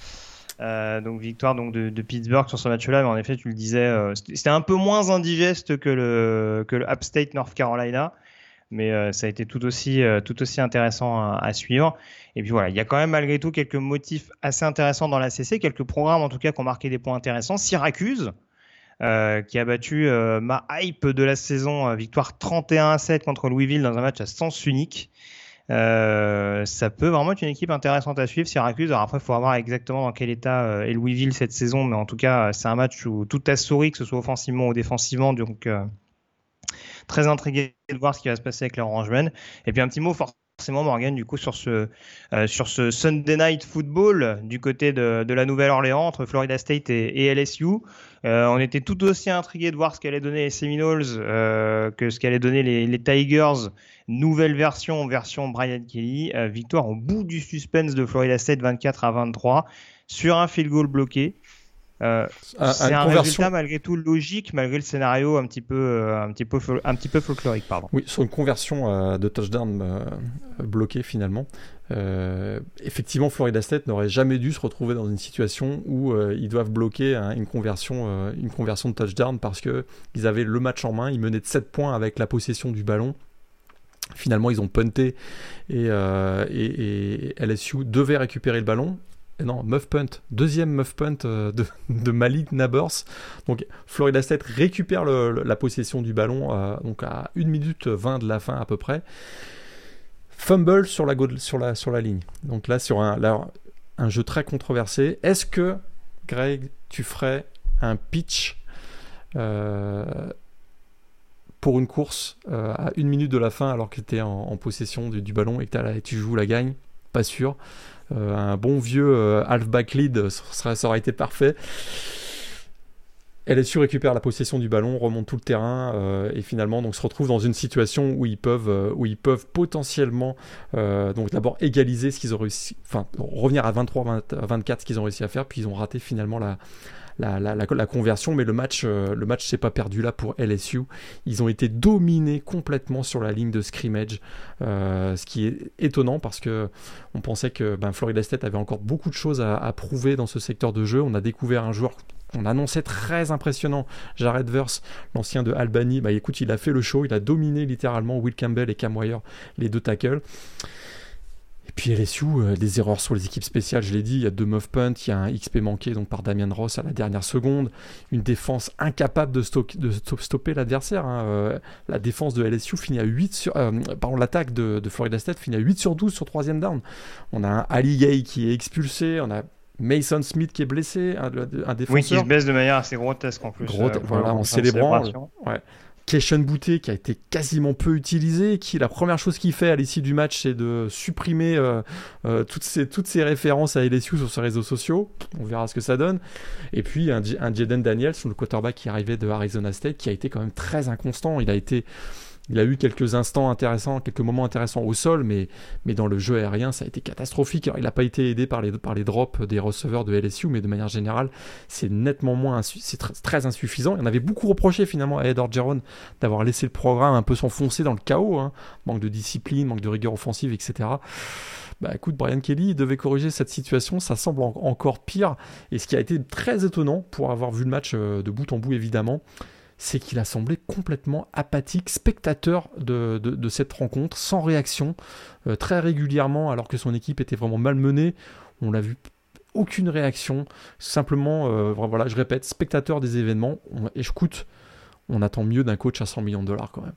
donc victoire donc de, Pittsburgh sur ce match-là, mais en effet tu le disais, c'était un peu moins indigeste que le que le Upstate North Carolina, mais ça a été tout aussi tout aussi intéressant à suivre. Et puis voilà, il y a quand même malgré tout quelques motifs assez intéressants dans la CC, quelques programmes en tout cas qui ont marqué des points intéressants. Syracuse, euh, qui a battu euh, ma hype de la saison, euh, victoire 31 à 7 contre Louisville dans un match à sens unique. ça peut vraiment être une équipe intéressante à suivre, Syracuse. Alors après, il faut voir exactement dans quel état est Louisville cette saison, mais en tout cas, c'est un match où tout a souri, que ce soit offensivement ou défensivement. Donc, très intrigué de voir ce qui va se passer avec les Orangemen. Et puis un petit mot forcément Morgan du coup sur ce euh, Sunday Night Football du côté de, la Nouvelle-Orléans entre Florida State et, LSU. Euh, on était tout aussi intrigué de voir ce qu'allaient donner les Seminoles euh, que ce qu'allaient donner les, Tigers. Nouvelle version, version Brian Kelly. victoire au bout du suspense de Florida State 24 à 23 sur un field goal bloqué. Euh, c'est un résultat malgré tout logique, malgré le scénario un petit peu, euh, un petit peu, un petit peu folklorique, pardon. Oui, sur une conversion euh, de touchdown bloquée finalement. effectivement, Florida State n'aurait jamais dû se retrouver dans une situation où ils doivent bloquer une conversion, une conversion de touchdown parce que ils avaient le match en main, ils menaient de 7 points avec la possession du ballon. Finalement, ils ont punté et, et, LSU devait récupérer le ballon non, Muff Punt, deuxième Muff Punt euh, de, Malik Nabors. Donc Florida State récupère la possession du ballon euh, donc à 1 minute 20 de la fin à peu près. Fumble sur la, ligne. Donc là, sur un, jeu très controversé. Est-ce que, Greg, tu ferais un pitch euh, pour une course à une minute de la fin alors que tu es en, possession du, ballon et que tu joues la gagne? Pas sûr. Euh, un bon vieux euh, halfback lead, ça, ça aurait été parfait. LSU récupère la possession du ballon, remonte tout le terrain euh, et finalement donc se retrouve dans une situation où ils peuvent potentiellement d'abord égaliser ce qu'ils ont réussi, enfin revenir à 23 24 ce qu'ils ont réussi à faire puis ils ont raté finalement la la, conversion, mais le match, euh, le match s'est pas perdu là pour LSU. Ils ont été dominés complètement sur la ligne de scrimmage, euh, ce qui est étonnant parce que on pensait que ben, Florida State avait encore beaucoup de choses à, prouver dans ce secteur de jeu. On a découvert un joueur qu'on annonçait très impressionnant, Jared Verse, l'ancien de Albany. Bah écoute, il a fait le show, il a dominé littéralement Will Campbell et Cam Wire, les deux tackles. Puis LSU, euh, des erreurs sur les équipes spéciales, je l'ai dit, il y a deux muff punts, il y a un XP manqué donc par Damian Ross à la dernière seconde, une défense incapable de, de stopper l'adversaire. Hein. Euh, la défense de LSU finit à 8 sur... Euh, pardon, l'attaque de, Florida State finit à 8 sur 12 sur troisième down. On a un Ali Gay qui est expulsé, on a Mason Smith qui est blessé, un, défenseur. Oui, qui se baisse de manière assez grotesque en plus. voilà, en célébrant. Ouais. Keshan Bouté qui a été quasiment peu utilisé, qui la première chose qu'il fait à l'issue du match c'est de supprimer euh, euh, toutes, ces, toutes ces références à LSU sur ses réseaux sociaux. On verra ce que ça donne. Et puis un, un Jaden Daniels, le quarterback qui arrivait de Arizona State, qui a été quand même très inconstant. Il a été il a eu quelques instants intéressants, quelques moments intéressants au sol, mais, dans le jeu aérien, ça a été catastrophique. il n'a pas été aidé par les, par drops des receveurs de LSU, mais de manière générale, c'est nettement moins, c'est très insuffisant. Il en avait beaucoup reproché finalement à Ed Orgeron d'avoir laissé le programme un peu s'enfoncer dans le chaos, hein. manque de discipline, manque de rigueur offensive, etc. Bah écoute, Brian Kelly devait corriger cette situation, ça semble encore pire. Et ce qui a été très étonnant pour avoir vu le match euh, de bout en bout évidemment, c'est qu'il a semblé complètement apathique, spectateur de, cette rencontre, sans réaction, euh, très régulièrement, alors que son équipe était vraiment malmenée. On l'a vu aucune réaction, simplement, euh, voilà, je répète, spectateur des événements. et je coûte, on attend mieux d'un coach à 100 millions de dollars quand même.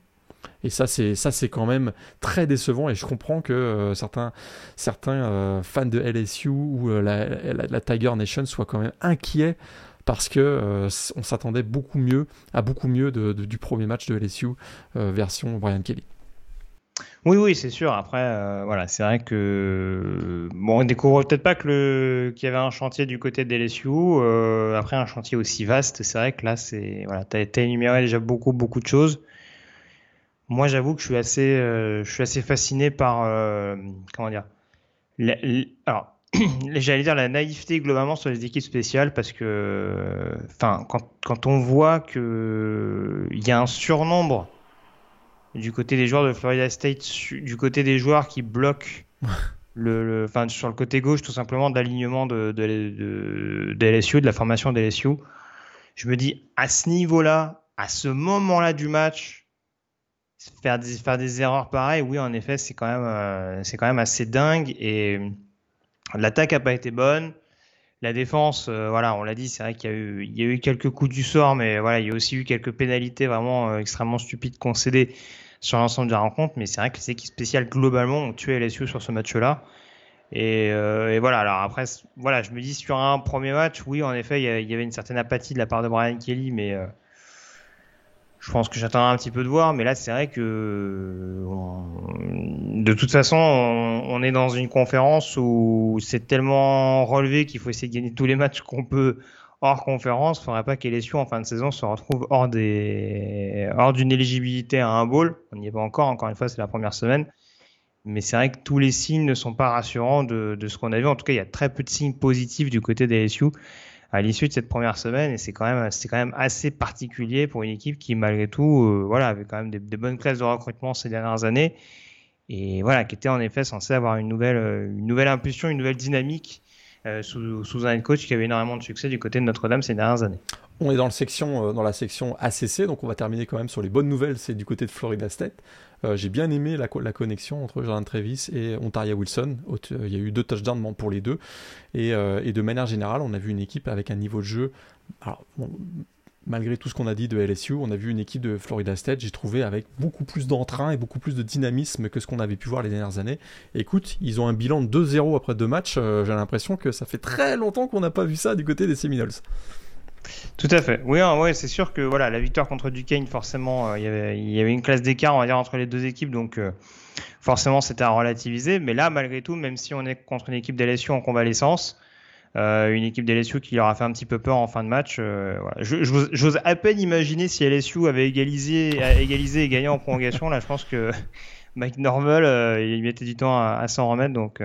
Et ça, c'est ça, c'est quand même très décevant. Et je comprends que euh, certains, certains fans de LSU ou la, Tiger Nation soient quand même inquiets parce que euh, on s'attendait beaucoup mieux à beaucoup mieux du premier match de LSU euh, version Brian Kelly. Oui, oui, c'est sûr. Après, euh, voilà, c'est vrai que bon, on découvre peut-être pas que qu'il y avait un chantier du côté de LSU. après, un chantier aussi vaste, c'est vrai que là, c'est voilà, énuméré déjà beaucoup, beaucoup de choses. Moi, j'avoue que je suis assez, je suis assez fasciné par comment dire. alors, j'allais dire la naïveté globalement sur les équipes spéciales parce que, enfin, quand, quand on voit que il y a un surnombre du côté des joueurs de Florida State, du côté des joueurs qui bloquent le, sur le côté gauche tout simplement d'alignement de, de, de, LSU, de la formation de LSU, je me dis à ce niveau-là, à ce moment-là du match, faire des, faire des erreurs pareilles, oui, en effet, c'est quand même, euh, c'est quand même assez dingue et L'attaque n'a pas été bonne. La défense, euh, voilà, on l'a dit, c'est vrai qu'il y, a eu, il y a eu quelques coups du sort, mais voilà, il y a aussi eu quelques pénalités vraiment euh, extrêmement stupides concédées sur l'ensemble de la rencontre. Mais c'est vrai que les équipes spéciales globalement ont tué LSU sur ce match-là. Et, euh, et, voilà, alors après, voilà, je me dis sur un premier match, oui, en effet, il y, avait une certaine apathie de la part de Brian Kelly, mais je pense que j'attendrai un petit peu de voir, mais là c'est vrai que de toute façon on, est dans une conférence où c'est tellement relevé qu'il faut essayer de gagner tous les matchs qu'on peut hors conférence. Il faudrait pas qu'LSU en fin de saison se retrouve hors des hors d'une éligibilité à un bowl. On n'y est pas encore, encore une fois c'est la première semaine. Mais c'est vrai que tous les signes ne sont pas rassurants de, de ce qu'on a vu. En tout cas, il y a très peu de signes positifs du côté des LSU à l'issue de cette première semaine et c'est quand même c'est quand même assez particulier pour une équipe qui malgré tout euh, voilà avait quand même des, bonnes classes de recrutement ces dernières années et voilà qui était en effet censé avoir une nouvelle euh, une nouvelle impulsion une nouvelle dynamique euh, sous, sous, un head coach qui avait énormément de succès du côté de Notre-Dame ces dernières années. On est dans, le section, dans la section ACC, donc on va terminer quand même sur les bonnes nouvelles, c'est du côté de Florida State. Euh, j'ai bien aimé la, connexion entre Jordan Travis et Ontario Wilson. Il y a eu deux touchdowns pour les deux. Et, euh, et, de manière générale, on a vu une équipe avec un niveau de jeu. Alors, malgré tout ce qu'on a dit de LSU, on a vu une équipe de Florida State, j'ai trouvé, avec beaucoup plus d'entrain et beaucoup plus de dynamisme que ce qu'on avait pu voir les dernières années. écoute, ils ont un bilan de 2-0 après deux matchs. Euh, j'ai l'impression que ça fait très longtemps qu'on n'a pas vu ça du côté des Seminoles. Tout à fait. Oui, hein, c'est sûr que voilà, la victoire contre Duquesne, forcément, euh, il, y avait, y avait une classe d'écart, on va dire, entre les deux équipes, donc euh, forcément, c'était à relativiser. Mais là, malgré tout, même si on est contre une équipe d'LSU en convalescence, euh, une équipe d'LSU qui leur a fait un petit peu peur en fin de match, j'ose à peine imaginer si LSU avait égalisé, égalisé et gagné en prolongation. Là, je pense que Mike Norvel, il mettait du temps à, à s'en remettre, donc.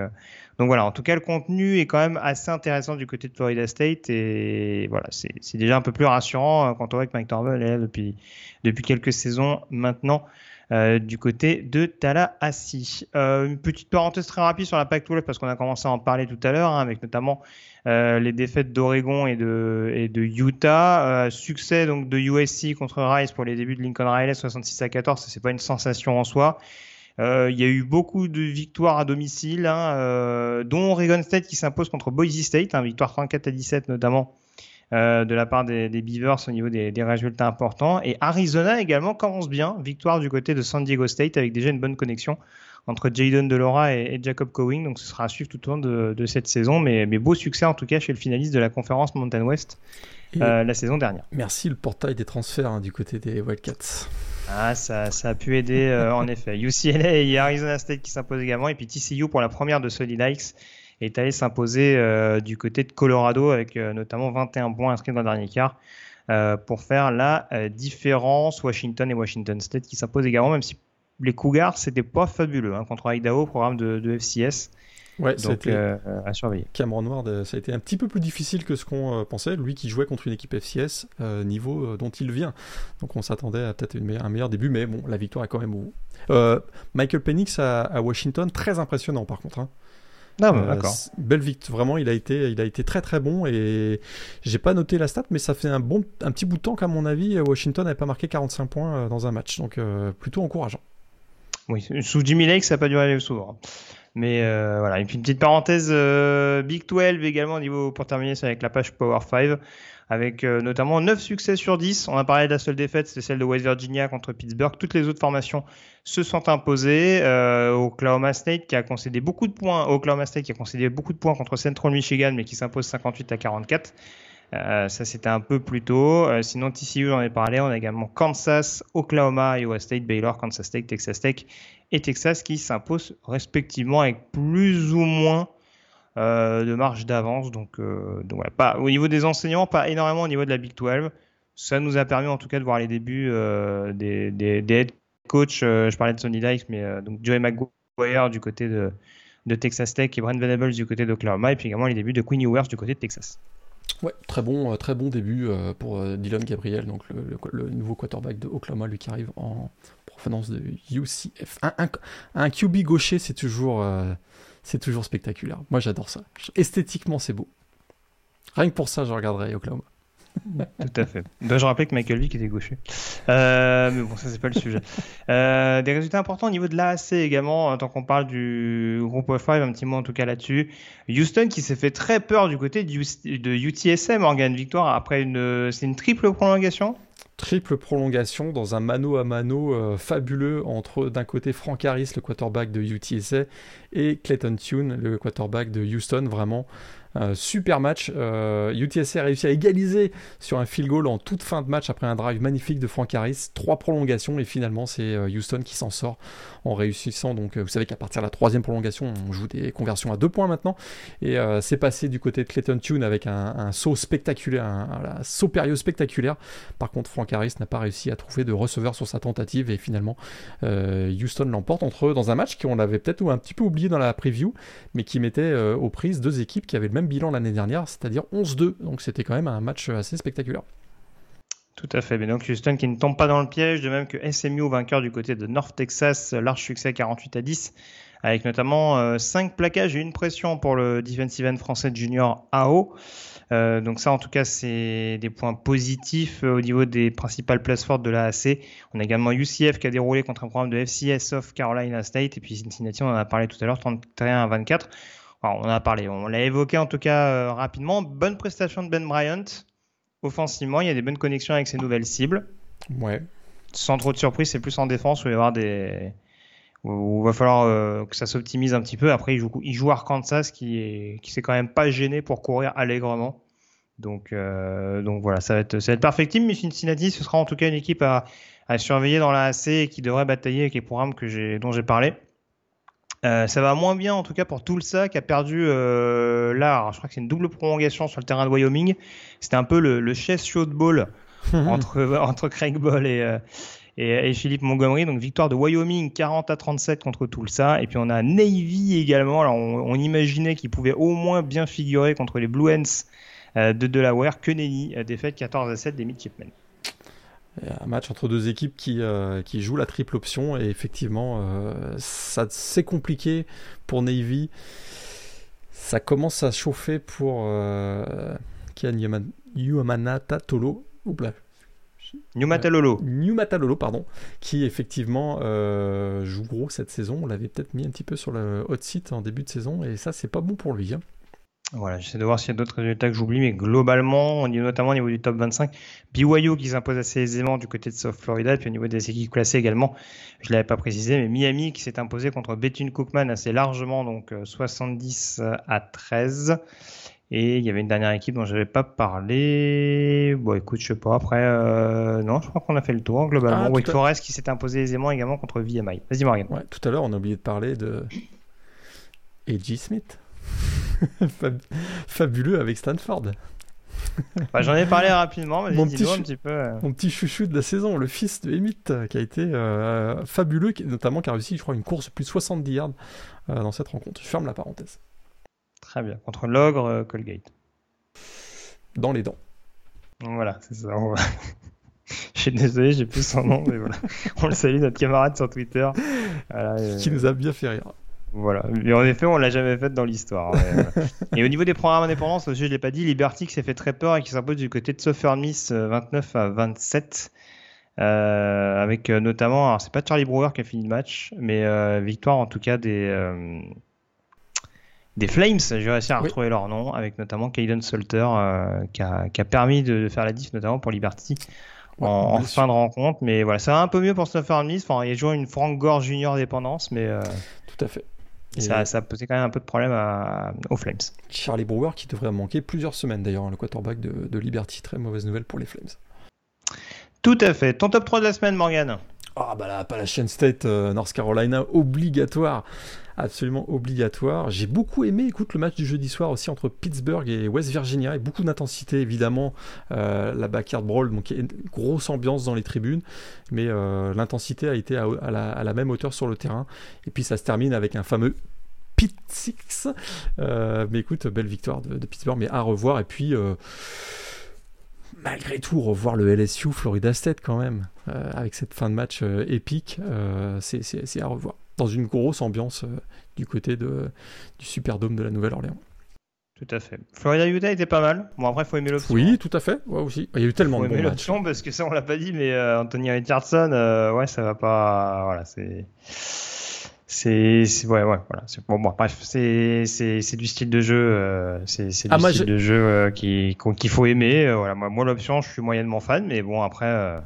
Donc voilà, en tout cas, le contenu est quand même assez intéressant du côté de Florida State et voilà, c'est déjà un peu plus rassurant euh, quand on voit que Mike Norvell est là depuis, quelques saisons maintenant. Euh, du côté de Tallahassee. Euh, une petite parenthèse très rapide sur la Pac-12 parce qu'on a commencé à en parler tout à l'heure, hein, avec notamment les défaites d'Oregon et de, et de Utah. Succès donc de USC contre Rice pour les débuts de Lincoln Riley 66 à 14, c'est pas une sensation en soi. Euh, il y a eu beaucoup de victoires à domicile, hein, euh, dont Oregon State qui s'impose contre Boise State, hein, victoire 34 à 17 notamment euh, de la part des, Beavers au niveau des, résultats importants. Et Arizona également commence bien, victoire du côté de San Diego State avec déjà une bonne connexion entre Jaden Delora et, et Jacob Cowing. Donc ce sera à suivre tout au long de, cette saison, mais, mais, beau succès en tout cas chez le finaliste de la conférence Mountain West la saison dernière. Merci le portail des transferts hein, du côté des Wildcats. Ah, ça, ça a pu aider euh, en effet. UCLA et Arizona State qui s'imposent également. Et puis TCU pour la première de Solid Likes est allé s'imposer euh, du côté de Colorado avec euh, notamment 21 points inscrits dans le dernier quart pour faire la différence. Washington et Washington State qui s'imposent également, même si les Cougars c'était pas fabuleux hein, contre Idaho, programme de, de FCS. Ouais, Donc, euh, à surveiller. Cameron Ward, ça a été un petit peu plus difficile que ce qu'on euh, pensait. Lui qui jouait contre une équipe FCS, euh, niveau dont il vient. Donc on s'attendait à peut-être un meilleur début, mais bon, la victoire est quand même où. Michael Penix à, Washington, très impressionnant par contre. Hein. Ah, d'accord. Belle victoire, vraiment, il a été, il a été très très bon et j'ai pas noté la stat, mais ça fait un bon, un petit bout de temps qu'à mon avis, Washington n'avait pas marqué 45 points dans un match, donc plutôt encourageant. Oui, sous Jimmy Lake, ça n'a pas duré souvent. Mais euh, voilà, une petite parenthèse euh, Big 12 également au niveau pour terminer c'est avec la page Power 5 avec euh, notamment 9 succès sur 10. On a parlé de la seule défaite, c'est celle de West Virginia contre Pittsburgh. Toutes les autres formations se sont imposées. Oklahoma State qui a concédé beaucoup de points, Oklahoma State qui a concédé beaucoup de points contre Central Michigan mais qui s'impose 58 à 44. Ça c'était un peu plus tôt. sinon TCU j'en ai parlé. On a également Kansas, Oklahoma, Iowa State, Baylor, Kansas State, Texas Tech et Texas qui s'imposent respectivement avec plus ou moins euh, de marge d'avance. Donc, euh, pas, au niveau des enseignants, pas énormément au niveau de la Big 12. Ça nous a permis en tout cas de voir les débuts euh, des, head coach. je parlais de Sonny Dykes, mais donc Joey McGuire du côté de, Texas Tech et Brent Venables du côté d'Oklahoma, et puis également les débuts de Quinn Ewers du côté de Texas. Ouais, très bon, très bon début pour Dylan Gabriel, le, nouveau quarterback de Oklahoma, lui qui arrive en provenance de UCF. Un, un, QB gaucher, c'est toujours, euh, c'est toujours spectaculaire. Moi, j'adore ça. Esthétiquement, c'est beau. Rien que pour ça, je regarderai Oklahoma. Tout à fait. Dois-je rappeler que Michael Vick était gaucher euh, Mais bon, ça, c'est pas le sujet. Euh, des résultats importants au niveau de l'AAC également, tant qu'on parle du groupe of 5, un petit mot en tout cas là-dessus. Houston qui s'est fait très peur du côté de UTSM, Morgan Victoire, après une, c'est une triple prolongation? Triple prolongation dans un mano à mano euh, fabuleux entre d'un côté Frank Harris, le quarterback de UTSA, et Clayton Tune, le quarterback de Houston. Vraiment, super match. UTSC a réussi à égaliser sur un field goal en toute fin de match après un drive magnifique de Frank Harris. Trois prolongations et finalement c'est Houston qui s'en sort en réussissant. Donc vous savez qu'à partir de la troisième prolongation, on joue des conversions à deux points maintenant. Et c'est passé du côté de Clayton Tune avec un, saut spectaculaire, un, saut périlleux spectaculaire. Par contre, Frank Harris n'a pas réussi à trouver de receveur sur sa tentative et finalement Houston l'emporte entre eux dans un match qu'on avait peut-être un petit peu oublié dans la preview, mais qui mettait aux prises deux équipes qui avaient le même bilan l'année dernière, c'est-à-dire 11-2. Donc c'était quand même un match assez spectaculaire. Tout à fait. Mais donc Houston qui ne tombe pas dans le piège, de même que SMU vainqueur du côté de North Texas, large succès 48 à 10, avec notamment 5 plaquages et une pression pour le defensive end français junior AO. Euh, donc ça, en tout cas, c'est des points positifs euh, au niveau des principales places fortes de la AC. On a également UCF qui a déroulé contre un programme de FCS of Carolina State et puis Cincinnati, on en a parlé tout à l'heure, 31 à 24. On en a parlé, on l'a évoqué en tout cas euh, rapidement. Bonne prestation de Ben Bryant. Offensivement, il y a des bonnes connexions avec ses nouvelles cibles. Ouais. Sans trop de surprise, c'est plus en défense où il va y avoir des où il va falloir que ça s'optimise un petit peu. Après, il joue, il joue Arkansas qui est, qui s'est quand même pas gêné pour courir allègrement. Donc, euh, donc voilà, ça va être, ça va être perfectible. Mais Cincinnati, ce sera en tout cas une équipe à, à surveiller dans la AC et qui devrait batailler avec les programmes que j'ai, dont j'ai parlé. Euh, ça va moins bien en tout cas pour Tulsa qui a perdu euh, là, je crois que c'est une double prolongation sur le terrain de Wyoming. C'était un peu le, le chess show de ball entre, entre Craig Ball et, et, Philippe Montgomery. Donc victoire de Wyoming 40 à 37 contre Tulsa. Et puis on a Navy également. Alors on, on imaginait qu'il pouvait au moins bien figurer contre les Blue Hens euh, de Delaware que Nenny, euh, défaite 14 à 7 des Midshipmen. Un match entre deux équipes qui, euh, qui jouent la triple option et effectivement ça c'est compliqué pour Navy. Ça commence à chauffer pour Kian Yumanata Tolo. Numatalolo. Numatalolo, pardon, qui effectivement joue gros cette saison. On l'avait peut-être mis un petit peu sur le hot site en début de saison et ça c'est pas bon pour lui. Hein. Voilà, j'essaie de voir s'il y a d'autres résultats que j'oublie, mais globalement, notamment au niveau du top 25, BYU qui s'impose assez aisément du côté de South Florida, et puis au niveau des équipes classées également, je ne l'avais pas précisé, mais Miami qui s'est imposé contre Bethune Cookman assez largement, donc 70 euh, à 13. Et il y avait une dernière équipe dont je n'avais pas parlé. Bon, écoute, je sais pas. Après, euh... non, je crois qu'on a fait le tour globalement. Ah, Wake Forest qui s'est imposé aisément également contre VMI. Vas-y, Morgan. Ouais, tout à l'heure, on a oublié de parler de A.J. Smith. Fabuleux avec Stanford. Bah, j'en ai parlé rapidement, mon petit, un petit peu. Euh. mon petit chouchou de la saison, le fils de Emmett, qui a été euh, fabuleux, notamment qui a réussi, je crois, une course de plus de 70 yards euh, dans cette rencontre. Je ferme la parenthèse. Très bien. Contre l'ogre Colgate. Dans les dents. Voilà, c'est ça. Je suis désolé, j'ai plus son nom, mais voilà. On le salue, notre camarade sur Twitter. qui nous a bien fait rire. Voilà, mais en effet, on l'a jamais fait dans l'histoire. et au niveau des programmes indépendants, je ne l'ai pas dit, Liberty qui s'est fait très peur et qui s'impose du côté de Southern Miss 29 à 27. Euh, avec euh, notamment, alors c'est pas Charlie Brewer qui a fini le match, mais euh, victoire en tout cas des, des Flames, j'ai réussi à retrouver leur nom, avec notamment Caden Salter qui a, qui, a, permis de, faire la diff, notamment pour Liberty. en, fin de rencontre, mais voilà, ça va un peu mieux pour Southern Miss. Enfin, il y a toujours une Frank Gore Junior dépendance, mais tout à fait. Ça, ça posait quand même un peu de problème aux Flames. Charlie Brewer qui devrait manquer plusieurs semaines d'ailleurs, le quarterback de, de, Liberty. Très mauvaise nouvelle pour les Flames. Tout à fait. Ton top 3 de la semaine, Morgan? Ah, bah la Appalachian State, euh, North Carolina, obligatoire. Absolument obligatoire. J'ai beaucoup aimé, écoute, le match du jeudi soir aussi entre Pittsburgh et West Virginia, avec beaucoup d'intensité évidemment. Euh, la backyard brawl, donc une grosse ambiance dans les tribunes, mais euh, l'intensité a été à, la, même hauteur sur le terrain. Et puis ça se termine avec un fameux Pit Six. Euh, mais écoute, belle victoire de, Pittsburgh, mais à revoir. Et puis malgré tout, revoir le LSU Florida State quand même, avec cette fin de match épique, c'est à revoir dans une grosse ambiance euh, du côté de, du Superdome de la Nouvelle-Orléans. Tout à fait. Florida Utah était pas mal. Bon après faut aimer l'option. Oui, tout à fait. Ouais, aussi. Il y a eu tellement faut de bons l'option parce que ça on l'a pas dit, mais euh, Anthony Richardson, euh, ouais ça va pas. Voilà c'est. C'est ouais ouais voilà bon, bon bref c'est c'est du style de jeu c'est du ah, style de jeu qui qu'il faut aimer voilà moi, moi l'option je suis moyennement fan mais bon après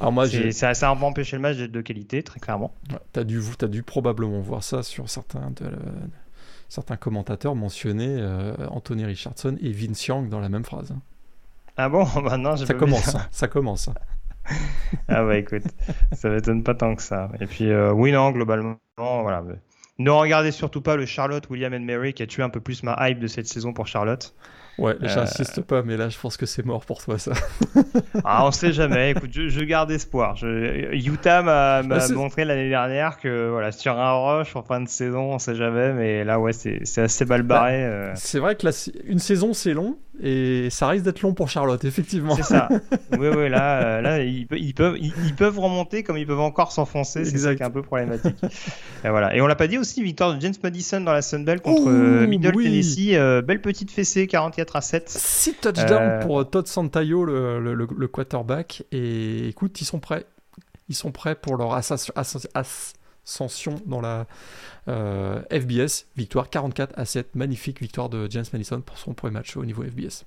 alors moi, ça, ça va empêcher le match d'être de qualité, très clairement. tu as, dû, as dû probablement voir ça sur certains de, certains commentateurs mentionnaient Anthony Richardson et Vince Young dans la même phrase. Ah bon? Maintenant, ça commence, ça commence. ah bah écoute, ça m'étonne pas tant que ça. Et puis oui non, globalement, voilà. Ne regardez surtout pas le Charlotte William and Mary qui a tué un peu plus ma hype de cette saison pour Charlotte. Ouais, euh, j'insiste pas, mais là, je pense que c'est mort pour toi, ça. ah, on sait jamais. Écoute, je, garde espoir. Je... Utah m'a bah, montré l'année dernière que voilà, sur un rush en fin de saison, on sait jamais, mais là, ouais, c'est assez mal barré. Bah, euh. C'est vrai que la... une saison, c'est long, et ça risque d'être long pour Charlotte, effectivement. C'est ça. oui, oui, là, euh, là ils, peuvent, ils, peuvent remonter comme ils peuvent encore s'enfoncer. C'est ça qui est un peu problématique. et voilà. Et on l'a pas dit aussi, victoire de James Madison dans la Sunbelt contre Middle Tennessee. belle petite fessée, 44 à 7. 6 touchdowns euh, pour Todd Santayo, le, le, quarterback. Et écoute, ils sont prêts. Ils sont prêts pour leur ascension dans la euh, FBS. Victoire 44 à 7. Magnifique victoire de James Madison pour son premier match au niveau FBS.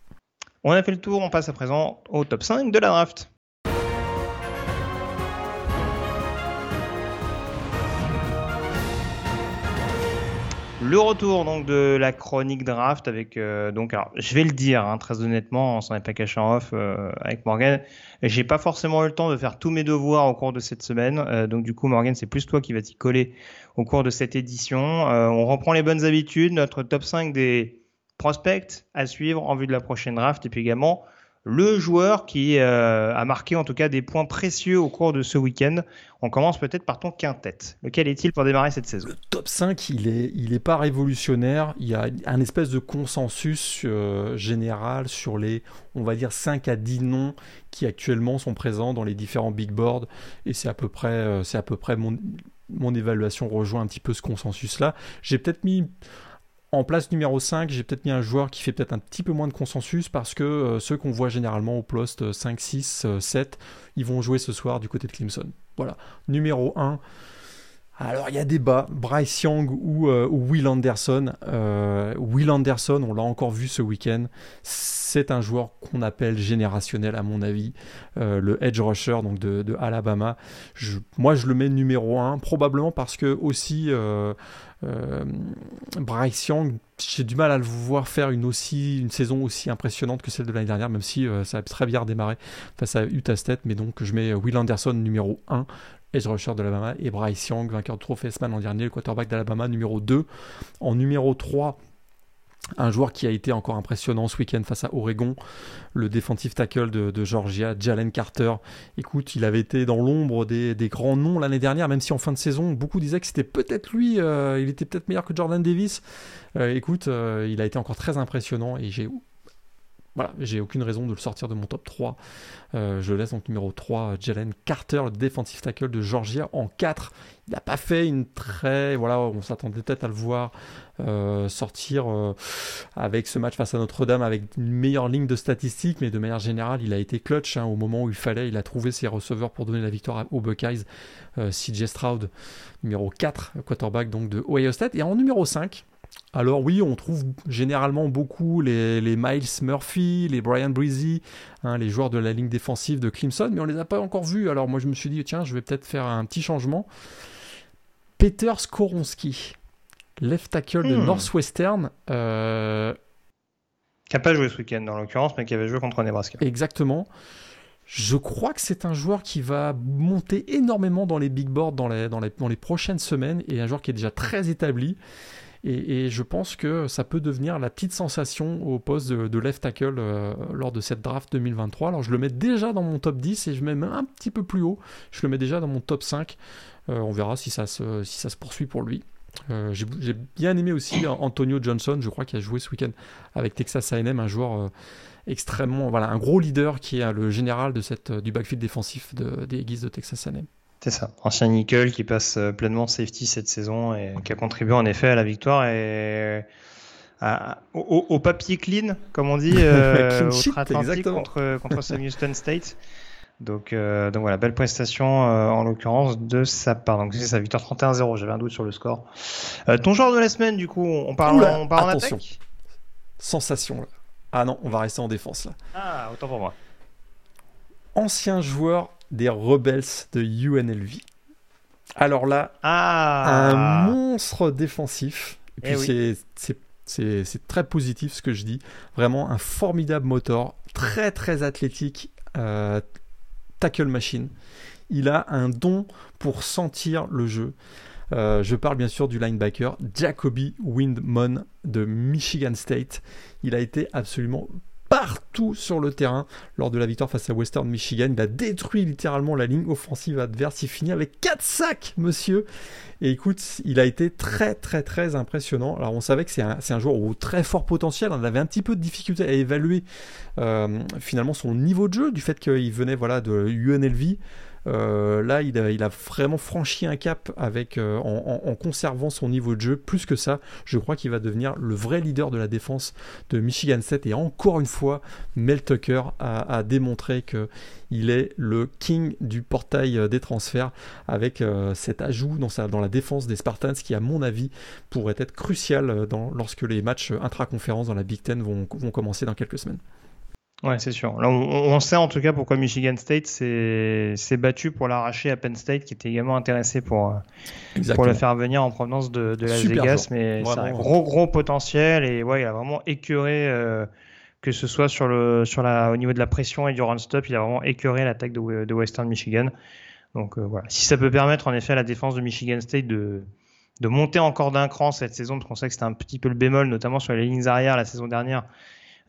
On a fait le tour, on passe à présent au top 5 de la draft. Le retour donc de la chronique draft avec euh, donc alors je vais le dire hein, très honnêtement on s'en est pas caché en off euh, avec Morgan. J'ai pas forcément eu le temps de faire tous mes devoirs au cours de cette semaine euh, donc du coup Morgan c'est plus toi qui vas t'y coller au cours de cette édition. On reprend les bonnes habitudes notre top 5 des prospects à suivre en vue de la prochaine draft et puis également le joueur qui euh, a marqué en tout cas des points précieux au cours de ce week-end. On commence peut-être par ton quintet. Lequel est-il pour démarrer cette saison? Le top 5, il est, il est pas révolutionnaire. Il y a un espèce de consensus euh, général sur les, on va dire, 5 à 10 noms qui actuellement sont présents dans les différents big boards. Et c'est à peu près, euh, c'est à peu près mon, mon évaluation rejoint un petit peu ce consensus-là. J'ai peut-être mis en place numéro 5, j'ai peut-être mis un joueur qui fait peut-être un petit peu moins de consensus parce que euh, ceux qu'on voit généralement au poste 5, 6, 7, ils vont jouer ce soir du côté de Clemson. Voilà. Numéro 1. Alors il y a débat, Bryce Young ou, euh, Will Anderson. Euh, Will Anderson, on l'a encore vu ce week-end, c'est un joueur qu'on appelle générationnel à mon avis, le edge rusher donc de, Alabama. moi je le mets numéro 1, probablement parce que aussi euh, Bryce Young, j'ai du mal à le voir faire une, aussi, saison aussi impressionnante que celle de l'année dernière, même si euh, ça a très bien démarré face à Utah State. Mais donc, je mets Will Anderson numéro 1, edge rusher de l'Alabama, et Bryce Young, vainqueur de trophée l'an dernier, le quarterback d'Alabama numéro 2. En numéro 3, un joueur qui a été encore impressionnant ce week-end face à Oregon, le défensif tackle de, Georgia, Jalen Carter. Écoute, il avait été dans l'ombre des, grands noms l'année dernière, même si en fin de saison, beaucoup disaient que c'était peut-être lui, euh, il était peut-être meilleur que Jordan Davis. Euh, écoute, euh, il a été encore très impressionnant et j'ai voilà, j'ai aucune raison de le sortir de mon top 3. Euh, je laisse donc numéro 3 Jalen Carter, le defensive tackle de Georgia en 4. Il n'a pas fait une très. Voilà, on s'attendait peut-être à le voir euh, sortir euh, avec ce match face à Notre-Dame avec une meilleure ligne de statistiques, mais de manière générale, il a été clutch hein, au moment où il fallait. Il a trouvé ses receveurs pour donner la victoire aux Buckeyes. CJ Stroud, numéro 4, quarterback donc de Ohio State. Et en numéro 5, alors oui, on trouve généralement beaucoup les, Miles Murphy, les Brian Breezy, hein, les joueurs de la ligne défensive de Clemson, mais on ne les a pas encore vus. Alors moi je me suis dit, tiens, je vais peut-être faire un petit changement. Peter Skoronski, left tackle de hmm. Northwestern. Euh... Qui n'a pas joué ce week-end en l'occurrence, mais qui avait joué contre Nebraska. Exactement. Je crois que c'est un joueur qui va monter énormément dans les big boards dans les, dans les prochaines semaines et un joueur qui est déjà très établi. Et, je pense que ça peut devenir la petite sensation au poste de, left tackle euh, lors de cette draft 2023. Alors je le mets déjà dans mon top 10 et je mets même un petit peu plus haut. Je le mets déjà dans mon top 5. Euh, on verra si ça se, si ça se poursuit pour lui. Euh, j'ai bien aimé aussi Antonio Johnson, je crois qu'il a joué ce week-end avec Texas A&M, un joueur extrêmement, voilà, un gros leader qui est le général de cette, du backfield défensif des Guises de Texas A&M. C'est ça. Ancien nickel qui passe euh, pleinement safety cette saison et qui a contribué en effet à la victoire et au, papier clean, comme on dit, euh, au contre, contre Sam Houston State. Donc, euh, donc voilà, belle prestation en l'occurrence de sa part. Donc c'est sa victoire 31-0, j'avais un doute sur le score. ton joueur de la semaine, du coup, on parle, on parle en attaque? Sensation là. Ah non, on va rester en défense là. Ah, autant pour moi. Ancien joueur des Rebels de UNLV. Alors là, ah. un monstre défensif, Et puis eh c'est très positif ce que je dis. Vraiment un formidable moteur, très très athlétique, euh, tackle machine. Il a un don pour sentir le jeu. Euh, je parle bien sûr du linebacker Jacoby Windmon de Michigan State. Il a été absolument partout sur le terrain lors de la victoire face à Western Michigan. Il a détruit littéralement la ligne offensive adverse. Il finit avec 4 sacs, monsieur. Et écoute, il a été très très très impressionnant. Alors on savait que c'est un, joueur au très fort potentiel. On avait un petit peu de difficulté à évaluer euh, finalement son niveau de jeu du fait qu'il venait voilà de UNLV. Euh, là, il a, vraiment franchi un cap avec, euh, en, conservant son niveau de jeu. Plus que ça, je crois qu'il va devenir le vrai leader de la défense de Michigan State. Et encore une fois, Mel Tucker a, démontré que il est le king du portail euh, des transferts avec cet ajout dans, dans la défense des Spartans qui, à mon avis, pourrait être crucial lorsque les matchs intra-conférences dans la Big Ten vont commencer dans quelques semaines. Ouais, c'est sûr. Là, on, sait en tout cas pourquoi Michigan State s'est battu pour l'arracher à Penn State, qui était également intéressé pour, euh, pour le faire venir en provenance de, de Las Vegas. Mais c'est un gros, gros potentiel et ouais, il a vraiment écœuré, euh, que ce soit sur le, sur la, au niveau de la pression et du run-stop, il a vraiment écœuré l'attaque de, de, Western Michigan. Donc euh, voilà. Si ça peut permettre en effet à la défense de Michigan State de, de monter encore d'un cran cette saison, parce qu'on sait que c'était un petit peu le bémol, notamment sur les lignes arrière la saison dernière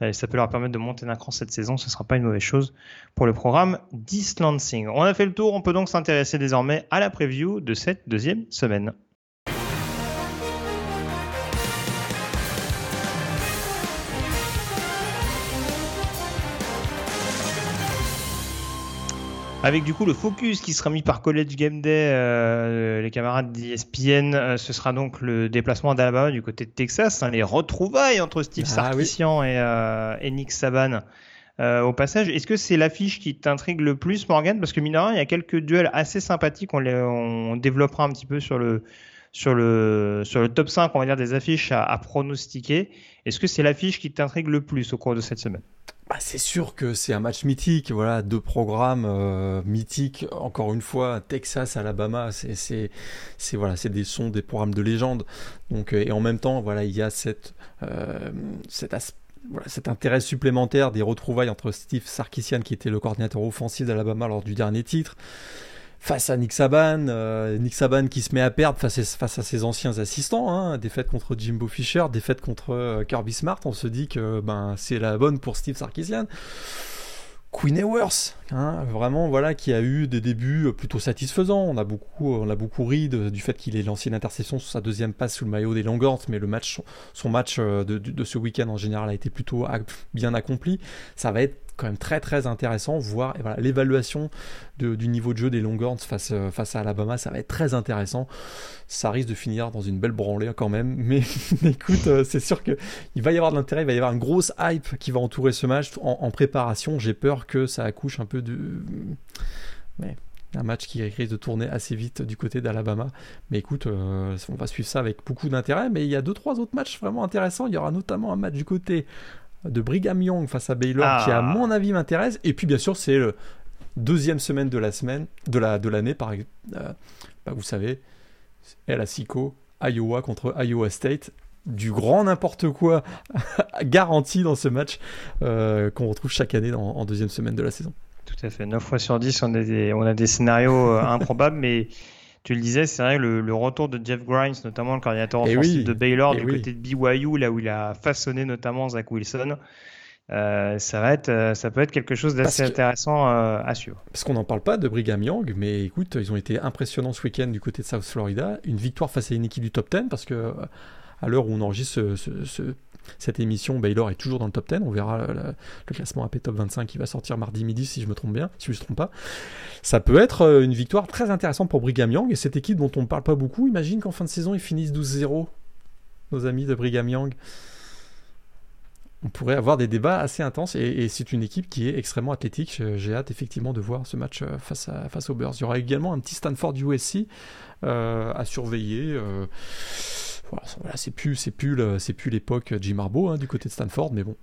euh, ça peut leur permettre de monter d'un cran cette saison, ce ne sera pas une mauvaise chose pour le programme Distancing. On a fait le tour, on peut donc s'intéresser désormais à la preview de cette deuxième semaine. Avec du coup le focus qui sera mis par College Game Day, euh, les camarades d'ESPN, euh, ce sera donc le déplacement d'Alabama du côté de Texas, hein, les retrouvailles entre Steve ah, Sarkisian euh, et, Nick Saban. au passage, est-ce que c'est l'affiche qui t'intrigue le plus, Morgan? Parce que mine il y a quelques duels assez sympathiques. On, les, on développera un petit peu sur le, sur le, sur le top 5, on va dire, des affiches à, à pronostiquer. Est-ce que c'est l'affiche qui t'intrigue le plus au cours de cette semaine? Bah, c'est sûr que c'est un match mythique, voilà, deux programmes euh, mythiques. Encore une fois, Texas, Alabama, c'est, voilà, des sons, des programmes de légende. Donc, euh, et en même temps, voilà, il y a euh, cet, cet intérêt supplémentaire des retrouvailles entre Steve Sarkisian, qui était le coordinateur offensif d'Alabama lors du dernier titre, face à Nick Saban, euh, Nick Saban qui se met à perdre face à, ses anciens assistants, hein, défaite contre Jimbo Fisher, défaite contre euh, Kirby Smart, on se dit que ben c'est la bonne pour Steve Sarkisian. Queen Ewers, hein, vraiment voilà, qui a eu des débuts plutôt satisfaisants. On a beaucoup, on beaucoup ri du fait qu'il ait lancé une interception sur sa deuxième passe sous le maillot des Longhorns, mais le match, son match euh, de, de ce week-end en général a été plutôt bien accompli. Ça va être quand même très très intéressant, voir voilà, l'évaluation du niveau de jeu des Longhorns face, euh, face à Alabama, ça va être très intéressant. Ça risque de finir dans une belle branlée quand même, mais, écoute, euh, c'est sûr qu'il va y avoir de l'intérêt, il va y avoir une grosse hype qui va entourer ce match en, préparation. J'ai peur que ça accouche un peu de... Un match qui risque de tourner assez vite du côté d'Alabama. Mais écoute, euh, on va suivre ça avec beaucoup d'intérêt. Mais il y a deux trois autres matchs vraiment intéressants. Il y aura notamment un match du côté de Brigham Young face à Baylor qui à ah. mon avis m'intéresse et puis bien sûr c'est le deuxième semaine de la semaine de la de l'année par euh, bah, vous savez LSICO Iowa contre Iowa State du grand n'importe quoi garanti dans ce match euh, qu'on retrouve chaque année en deuxième semaine de la saison. Tout à fait. 9 fois sur 10, on a des, on a des scénarios euh, improbables, mais tu le disais, c'est vrai, le, le, retour de Jeff Grimes, notamment le coordinateur eh de Baylor, eh du côté de BYU, là où il a façonné notamment Zach Wilson. Euh, ça va être, euh, ça peut être quelque chose d'assez intéressant euh, à suivre. Parce qu'on n'en parle pas de Brigham Young, mais écoute, ils ont été impressionnants ce week-end du côté de South Florida. Une victoire face à une équipe du top 10, parce que à l'heure où on enregistre ce, cette émission, Baylor est toujours dans le top 10. On verra le, classement AP Top 25 qui va sortir mardi midi si je me trompe bien, si je me trompe pas. Ça peut être euh, une victoire très intéressante pour Brigham Young et cette équipe dont on ne parle pas beaucoup. Imagine qu'en fin de saison ils finissent 12-0, nos amis de Brigham Young. On pourrait avoir des débats assez intenses et, c'est une équipe qui est extrêmement athlétique. J'ai hâte effectivement de voir ce match euh, face, à, face aux Bears. Il y aura également un petit Stanford USC euh, à surveiller voilà, c'est plus, c'est plus, c'est plus l'époque Jim Harbaugh hein, du côté de Stanford, mais bon.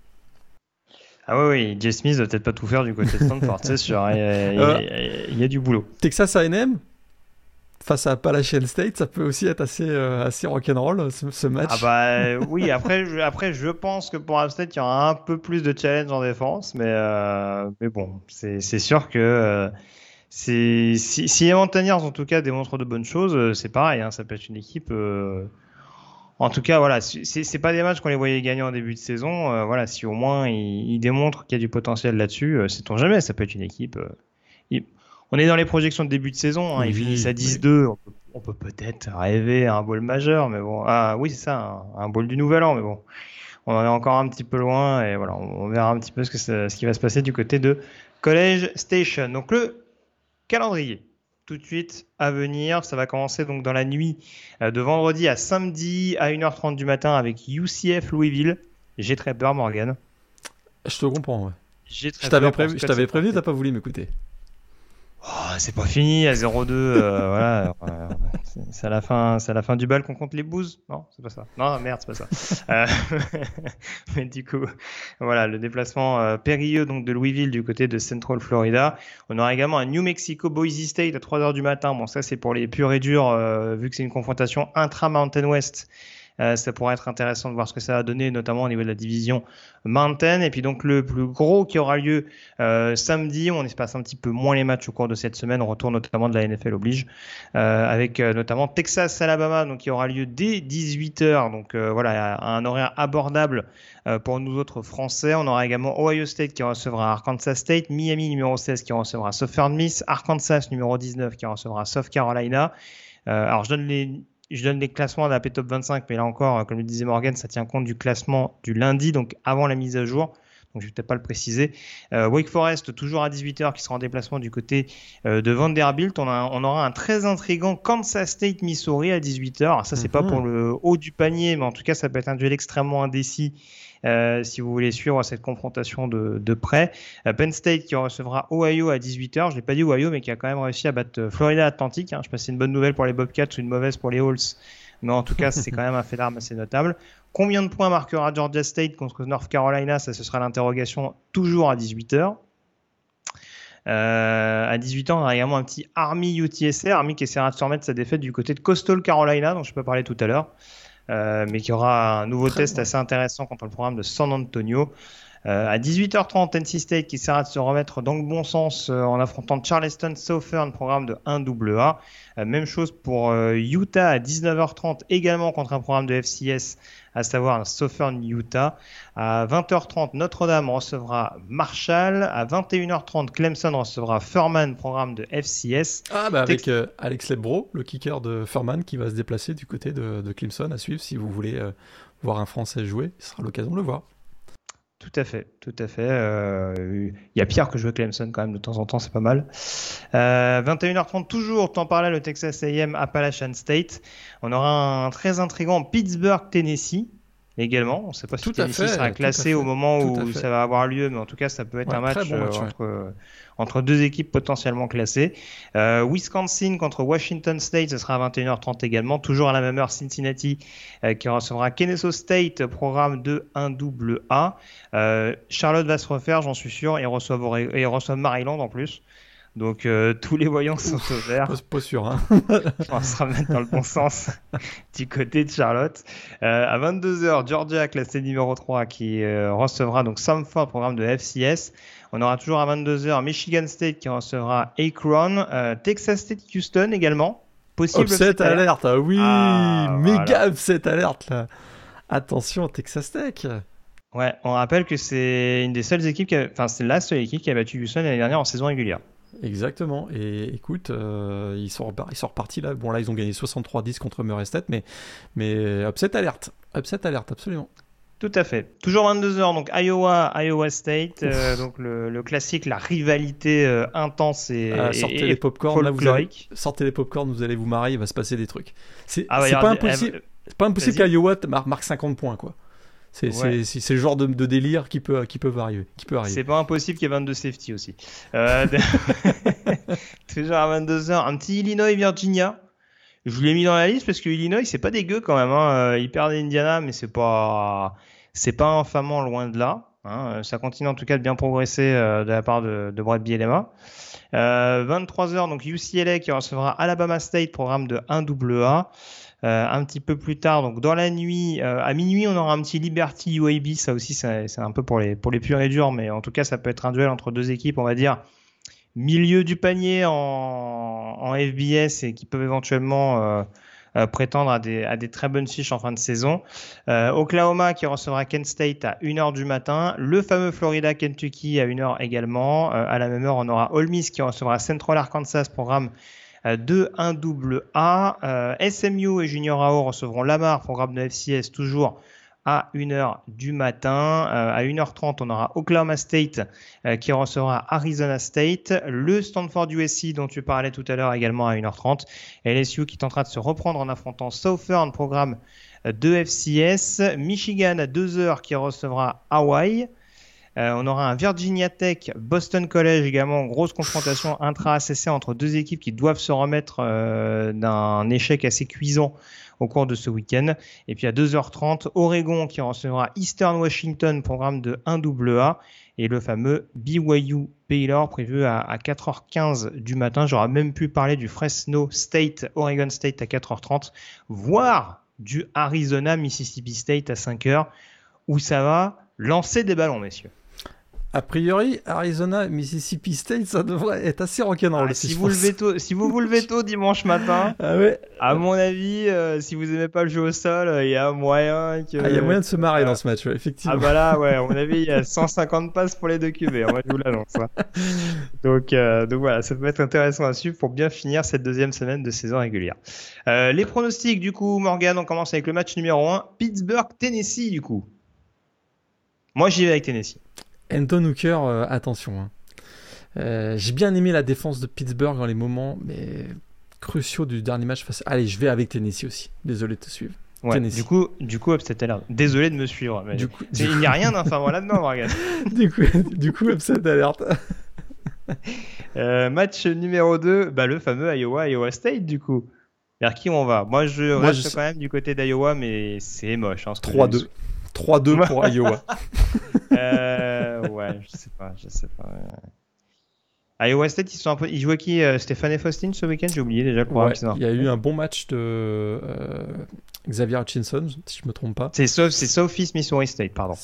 Ah oui, oui, Jay Smith va peut-être pas tout faire du côté de Stanford, c'est sûr. Il y, a, il y, a, du boulot. Texas A&M face à Appalachian State, ça peut aussi être assez, euh, assez rock'n'roll ce, ce match. Ah bah oui, après je, après je pense que pour App State, il y aura un peu plus de challenge en défense, mais, euh, mais bon, c'est sûr que euh, si, si les Mountaineers en tout cas démontrent de bonnes choses, c'est pareil, hein, ça peut être une équipe. en tout cas, voilà, c'est pas des matchs qu'on les voyait gagner en début de saison. voilà, si au moins ils, ils démontrent qu'il y a du potentiel là-dessus, c'est sait-on jamais, ça peut être une équipe on est dans les projections de début de saison. Hein, ils finissent à 10-2. On peut peut-être rêver à un bol majeur, mais bon. Ah oui, c'est ça, un, bol du nouvel an, mais bon. On en est encore un petit peu loin et voilà, on, verra un petit peu ce, que ce qui va se passer du côté de College Station. Donc le calendrier, tout de suite à venir. Ça va commencer donc dans la nuit euh, de vendredi à samedi à 1h30 du matin avec UCF Louisville. J'ai très peur, Morgan. Je te comprends, ouais. Je t'avais prévu, je t'avais prévenu, t'as pas voulu m'écouter. Oh, c'est pas fini à 0-2. Euh, voilà, c'est à la fin, c'est à la fin du bal qu'on compte les bouses. Non, c'est pas ça. Non, merde, c'est pas ça. Euh, mais du coup, voilà, le déplacement euh, périlleux donc de Louisville du côté de Central Florida. On aura également un New Mexico Boise State à 3 h du matin. Bon, ça c'est pour les purs et durs vu que c'est une confrontation intra Mountain West. Euh, ça pourrait être intéressant de voir ce que ça va donner, notamment au niveau de la division Mountain. Et puis donc le plus gros qui aura lieu euh, samedi, on espace un petit peu moins les matchs au cours de cette semaine, on retourne notamment de la NFL oblige, euh, avec notamment Texas-Alabama, donc qui aura lieu dès 18h, donc voilà, un horaire abordable pour nous autres Français. On aura également Ohio State qui recevra Arkansas State, Miami numéro 16 qui recevra Southern Miss, Arkansas numéro 19 qui recevra South Carolina. alors je donne les je donne les classements de la P-Top 25, mais là encore, comme le disait Morgan, ça tient compte du classement du lundi, donc avant la mise à jour. Donc je vais peut-être pas le préciser. Euh, Wake Forest, toujours à 18h, qui sera en déplacement du côté euh, de Vanderbilt. On, on, aura un très intrigant Kansas State, Missouri à 18h. Alors ça, c'est pas mhm. pour le haut du panier, mais en tout cas, ça peut être un duel extrêmement indécis euh, si vous voulez suivre cette confrontation de, de près. Euh, Penn State qui recevra Ohio à 18h. Je l'ai pas dit Ohio, mais qui a quand même réussi à battre euh, Florida Atlantic. Hein. Je sais pas si c'est une bonne nouvelle pour les Bobcats ou une mauvaise pour les Halls. Mais en tout cas, c'est quand même un fait d'armes assez notable. Combien de points marquera Georgia State contre North Carolina? Ça, ce sera l'interrogation toujours à 18h. Euh, à 18 ans, on a également un petit Army UTSR, Army qui essaiera de se remettre sa défaite du côté de Coastal Carolina, dont je peux parler tout à l'heure. Euh, mais qui aura un nouveau test assez intéressant contre le programme de San Antonio. Euh, à 18h30, NC State qui essaiera de se remettre dans le bon sens euh, en affrontant Charleston Southern, programme de 1AA. Euh, même chose pour Utah à 19h30, également contre un programme de FCS, à savoir Southern Utah. À 20h30, Notre-Dame recevra Marshall. À 21h30, Clemson recevra Furman, programme de FCS. Ah, bah avec Alex Lebro, le kicker de Furman, qui va se déplacer du côté de, de Clemson à suivre si vous voulez voir un Français jouer. Ce sera l'occasion de le voir. Tout à fait, tout à fait. Il euh, y a Pierre que je Clemson quand même de temps en temps, c'est pas mal. Euh, 21h30 toujours, temps par là, le Texas A&M Appalachian State. On aura un très intrigant Pittsburgh Tennessee également. On ne sait pas si Tennessee sera classé au moment où ça va avoir lieu, mais en tout cas, ça peut être un match, euh, entre, entre, deux équipes potentiellement classées. Euh, Wisconsin contre Washington State, ce sera à 21h30 également. Toujours à la même heure, Cincinnati euh, qui recevra Kennesaw State, programme de 1 double A. Charlotte va se refaire, j'en suis sûr, et reçoit Maryland en plus. Donc euh, tous les voyants sont au vert. Pas, sûr, hein. On se remettre dans le bon sens du côté de Charlotte. Euh, à 22h, Georgia, classé numéro 3, qui euh, recevra donc Samford, programme de FCS. On aura toujours à 22h Michigan State qui recevra Akron. Texas State Houston également. Possible upset alerte, ah oui, ah, méga upset alerte là. Attention Texas Tech. Ouais, on rappelle que c'est une des seules équipes, qui enfin c'est la seule équipe qui a battu Houston l'année dernière en saison régulière. Exactement. Et écoute, euh, ils, sont ils sont repartis là. Bon, là, ils ont gagné 63-10 contre Murray State, mais, mais upset alerte. Upset alerte, absolument. Tout à fait. Toujours 22h, donc Iowa, Iowa State, euh, donc le, classique, la rivalité euh, intense et, ah, sortez les popcorn, là, vous allez, sortez les popcorn, vous allez vous marier, il va se passer des trucs. C'est ah pas, impossible, pas impossible qu'Iowa marque 50 points, quoi. C'est le genre de, délire qui peut, qui peut arriver. Qui peut C'est pas impossible qu'il y ait 22 safety aussi. Euh, toujours à 22h, un petit Illinois-Virginia. Je vous l'ai mis dans la liste parce que Illinois, c'est pas dégueu quand même. Hein. Euh, ils perdent Indiana, mais c'est pas, c'est pas infamant loin de là. Hein. Ça continue en tout cas de bien progresser euh, de la part de, de Brad Bielema. 23h, donc UCLA qui recevra Alabama State, programme de 1AA. Euh, un petit peu plus tard, donc dans la nuit, euh, à minuit, on aura un petit Liberty UAB. Ça aussi, c'est un peu pour les, pour les purs et durs, mais en tout cas, ça peut être un duel entre deux équipes, on va dire, milieu du panier en, en FBS et qui peuvent éventuellement euh, prétendre à des, à des très bonnes fiches en fin de saison. Oklahoma qui recevra Kent State à 1h du matin. Le fameux Florida Kentucky à 1h également. à la même heure, on aura Ole Miss qui recevra Central Arkansas, programme de 1 double A. Euh, SMU et Junior AO recevront Lamar, programme de FCS, toujours à 1h du matin. Euh, à 1h30, on aura Oklahoma State euh, qui recevra Arizona State. Le Stanford USC dont tu parlais tout à l'heure également à 1h30. LSU qui tentera de se reprendre en affrontant Southern, programme de FCS. Michigan à 2h qui recevra Hawaii. Euh, on aura un Virginia Tech, Boston College également, grosse confrontation intra-ACC entre deux équipes qui doivent se remettre euh, d'un échec assez cuisant au cours de ce week-end. Et puis à 2h30, Oregon qui recevra Eastern Washington, programme de 1AA, et le fameux BYU Baylor prévu à, à 4h15 du matin. J'aurais même pu parler du Fresno State, Oregon State à 4h30, voire du Arizona Mississippi State à 5h, où ça va? Lancer des ballons, messieurs. A priori, Arizona, Mississippi State, ça devrait être assez rock'n'roll. Ah, si, vous levez tôt, si vous vous levez tôt dimanche matin, ah ouais. à mon avis, euh, si vous aimez pas le jeu au sol, il y a moyen que. Ah, il y a moyen de se marrer dans ce match, effectivement. Ah bah là, ouais, à mon avis, il y a 150 passes pour les deux QB. Moi, je vous l'annonce. Hein. Donc, euh, donc voilà, ça peut être intéressant à suivre pour bien finir cette deuxième semaine de saison régulière. Euh, les pronostics, du coup, Morgan, on commence avec le match numéro 1, Pittsburgh-Tennessee, du coup. Moi, j'y vais avec Tennessee. Anton Hooker, euh, attention. Hein. Euh, j'ai bien aimé la défense de Pittsburgh dans les moments mais cruciaux du dernier match. Face... Allez, je vais avec Tennessee aussi. Désolé de te suivre. du coup, du coup, upset alert. Désolé de me suivre. Mais du coup, il n'y a rien d'infamant là-dedans, Morgan. du coup, du coup, upset alert. euh, match numéro 2, bah, le fameux Iowa, Iowa State, du coup. Vers qui on va? Moi, je reste quand même du côté d'Iowa, mais c'est moche. Hein, 3-2. 3-2 pour Iowa. euh, ouais, je sais pas, je sais pas. Iowa State, ils, sont un peu... ils jouaient qui euh, Stéphane et Faustine ce week-end? J'ai oublié déjà le ouais, Il y a eu un bon match de euh, Xavier Hutchinson, si je me trompe pas. C'est Sophie Missouri State, pardon.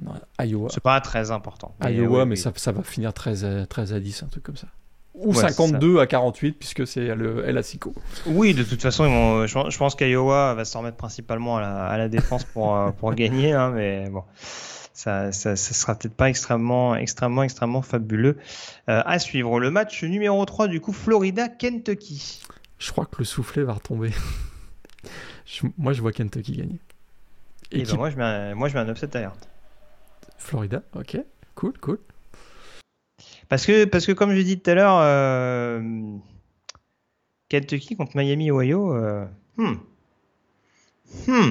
Non, Iowa. C'est pas très important. Mais Iowa, mais oui. Ça, ça, va finir 13 à, 13 à 10, un truc comme ça. Ou ouais, 52 à 48, puisque c'est le El Asico. Oui, de toute façon, vont, je, je, pense qu'Iowa va se remettre principalement à la, à la défense pour, euh, pour gagner, hein, mais bon. Ça, ça, ça sera peut-être pas extrêmement, extrêmement, extrêmement fabuleux euh, à suivre. Le match numéro 3, du coup, Florida-Kentucky. Je crois que le soufflet va retomber. je, moi, je vois Kentucky gagner. Et, Et ben moi, je mets un, moi, je mets un upset alert. Florida, ok, cool, cool. Parce que, parce que comme je dit tout à l'heure, euh, Kentucky contre Miami, Ohio, euh, hmm. Hmm.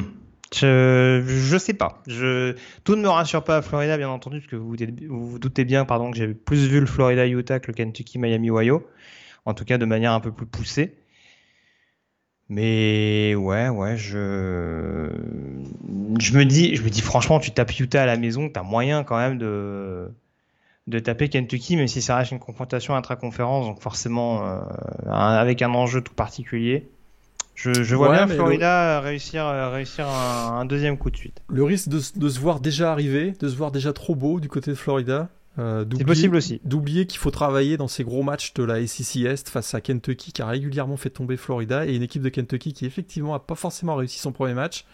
Je, je sais pas. Tout ne me rassure pas à Florida, bien entendu, parce que vous vous, doutez bien pardon, que j'ai plus vu le Florida Utah que le Kentucky Miami Ohio. En tout cas, de manière un peu plus poussée. Mais ouais, ouais, je, je me dis, je me dis franchement, tu tapes Utah à la maison, t'as moyen quand même de, de taper Kentucky, même si ça reste une confrontation intra-conférence, donc forcément euh, avec un enjeu tout particulier. Je, je vois ouais, bien Florida le... réussir, réussir un, un, deuxième coup de suite. Le risque de, de, se voir déjà arriver, de se voir déjà trop beau du côté de Florida. Euh, c'est possible aussi. D'oublier qu'il faut travailler dans ces gros matchs de la SEC Est face à Kentucky qui a régulièrement fait tomber Florida et une équipe de Kentucky qui effectivement a pas forcément réussi son premier match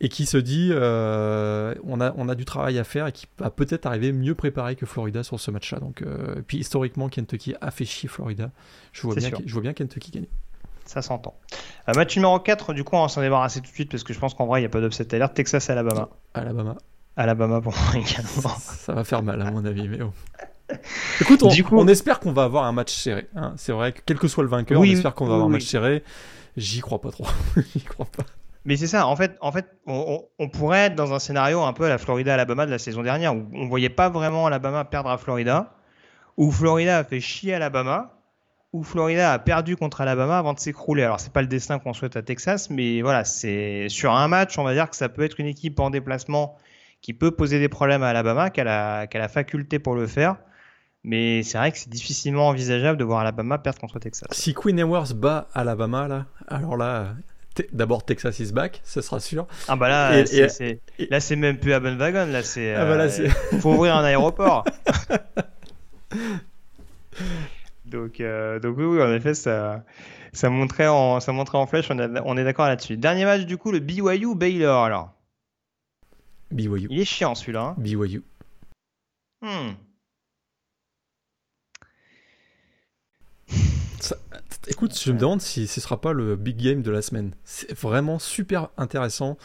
et qui se dit euh, on, a, on a du travail à faire et qui va peut-être arriver mieux préparé que Florida sur ce match-là. Donc, euh, puis historiquement, Kentucky a fait chier Florida. Je vois, bien, je vois bien Kentucky gagner. Ça s'entend. Euh, match numéro 4, du coup, on va s'en débarrasser tout de suite parce que je pense qu'en vrai, il n'y a pas d'upset alert. Texas Alabama. Alabama. Alabama pour moi également. Ça va faire mal à mon avis, mais bon. Écoute, on, coup... on espère qu'on va avoir un match serré. Hein. C'est vrai que quel que soit le vainqueur, oui, on espère qu'on va oui, avoir un match serré. J'y crois pas trop. J'y crois pas. Mais c'est ça, en fait, en fait on, pourrait être dans un scénario un peu à la Florida-Alabama de la saison dernière, où on voyait pas vraiment Alabama perdre à Florida, où Florida a fait chier Alabama, où Florida a perdu contre Alabama avant de s'écrouler. Alors c'est pas le destin qu'on souhaite à Texas, mais voilà, c'est sur un match, on va dire que ça peut être une équipe en déplacement qui peut poser des problèmes à Alabama, qui a a la faculté pour le faire. Mais c'est vrai que c'est difficilement envisageable de voir Alabama perdre contre Texas. Si Queen Ewers bat Alabama, alors là, d'abord Texas is back, ce sera sûr. Ah bah là, c'est, là c'est même plus à Wagon, là c'est. Ah bah là, euh, faut ouvrir un aéroport. donc, euh, donc oui, oui, en effet, ça, ça montrait en, ça montrait en flèche. On, on est d'accord là-dessus. Dernier match du coup, le BYU Baylor alors. BYU. Il est chiant celui-là. Hein. BYU. Hmm. Écoute, je me demande si ce sera pas le big game de la semaine. C'est vraiment super intéressant.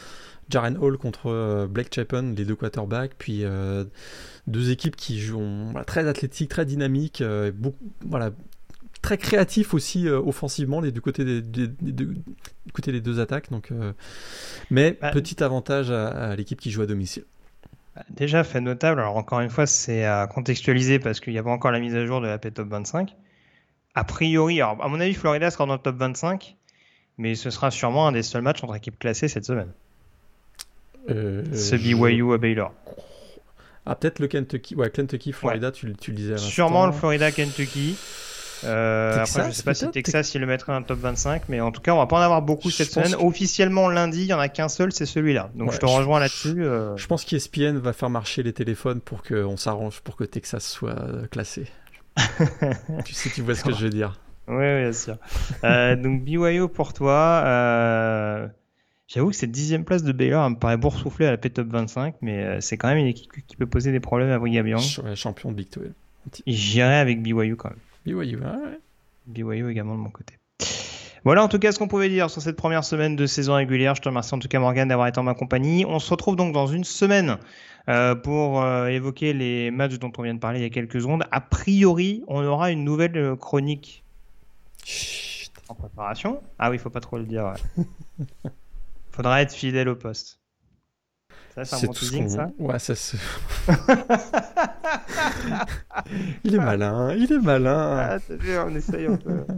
Jaren Hall contre euh, Blake Chapin, les deux quarterbacks, puis euh, deux équipes qui jouent très athlétiques, très dynamiques, euh, voilà, très créatifs aussi offensivement les, du côté des, deux, côté des deux attaques. Donc, mais bah, petit avantage à, l'équipe qui joue à domicile. Bah, déjà fait notable, alors encore une fois c'est à contextualiser parce qu'il y avait encore la mise à jour de la P Top 25 a priori, alors à mon avis, Florida sera dans le top 25, mais ce sera sûrement un des seuls matchs entre équipes classées cette semaine. Euh, ce BYU à Baylor. Ah, peut-être le Kentucky. Ouais, Kentucky, Florida, tu, tu, le disais. Sûrement le Florida, Kentucky. Euh, après, je sais pas si Texas il le mettrait dans le top 25, mais en tout cas, on va pas en avoir beaucoup cette semaine. Officiellement, lundi, il y en a qu'un seul, c'est celui-là. Donc je te rejoins là-dessus. Euh. Je pense qu'ESPN va faire marcher les téléphones pour qu'on s'arrange pour que Texas soit classé tu sais, tu vois ce que je veux dire. Oui, oui, bien sûr. Euh, donc BYO pour toi. Euh, j'avoue que cette dixième place de Baylor me paraît boursouflée à la P-Top 25, mais euh, c'est quand même une équipe qui peut poser des problèmes à Brigham champion de Big 12. J'irai avec BYU quand même. BYU, ouais. BYU également de mon côté. Voilà en tout cas ce qu'on pouvait dire sur cette première semaine de saison régulière. Je te remercie en tout cas Morgan d'avoir été en ma compagnie. On se retrouve donc dans une semaine euh, pour euh, évoquer les matchs dont on vient de parler il y a quelques secondes. A priori, on aura une nouvelle euh, chronique en préparation. Ah oui, il faut pas trop le dire. Faudra être fidèle au poste. Ça, c'est un bon teasing, ça Ouais, ça se... il est malin, il est malin. Ah, on essaye un peu.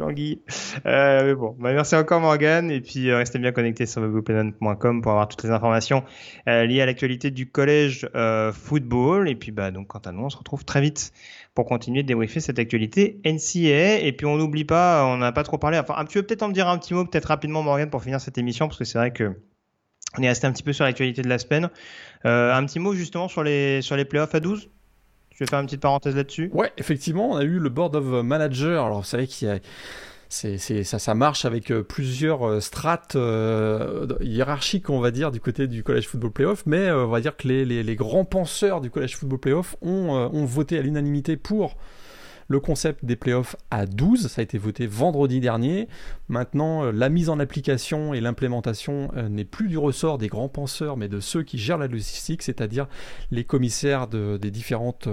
l'anguille. Euh, bah, merci encore Morgan et puis euh, restez bien connectés sur webopenen.com pour avoir toutes les informations euh, liées à l'actualité du collège football. Et puis bah donc quant à nous, on se retrouve très vite pour continuer de débriefer cette actualité NCAA. Et puis on n'oublie pas, on n'a pas trop parlé. Enfin, tu veux peut-être en dire un petit mot, peut-être rapidement Morgan pour finir cette émission parce que c'est vrai que on est resté un petit peu sur l'actualité de la semaine. un petit mot justement sur les sur les playoffs à 12 je vais faire une petite parenthèse là-dessus? Ouais, effectivement, on a eu le board of managers. Alors, vous savez qu'il y a ça, ça marche avec euh, plusieurs euh, strates euh, hiérarchiques, on va dire, du côté du College Football Playoff, mais on va dire que les, les, les, grands penseurs du College Football Playoff ont, ont voté à l'unanimité pour le concept des playoffs à 12, ça a été voté vendredi dernier. Maintenant, euh, la mise en application et l'implémentation euh, n'est plus du ressort des grands penseurs, mais de ceux qui gèrent la logistique, c'est-à-dire les commissaires des différentes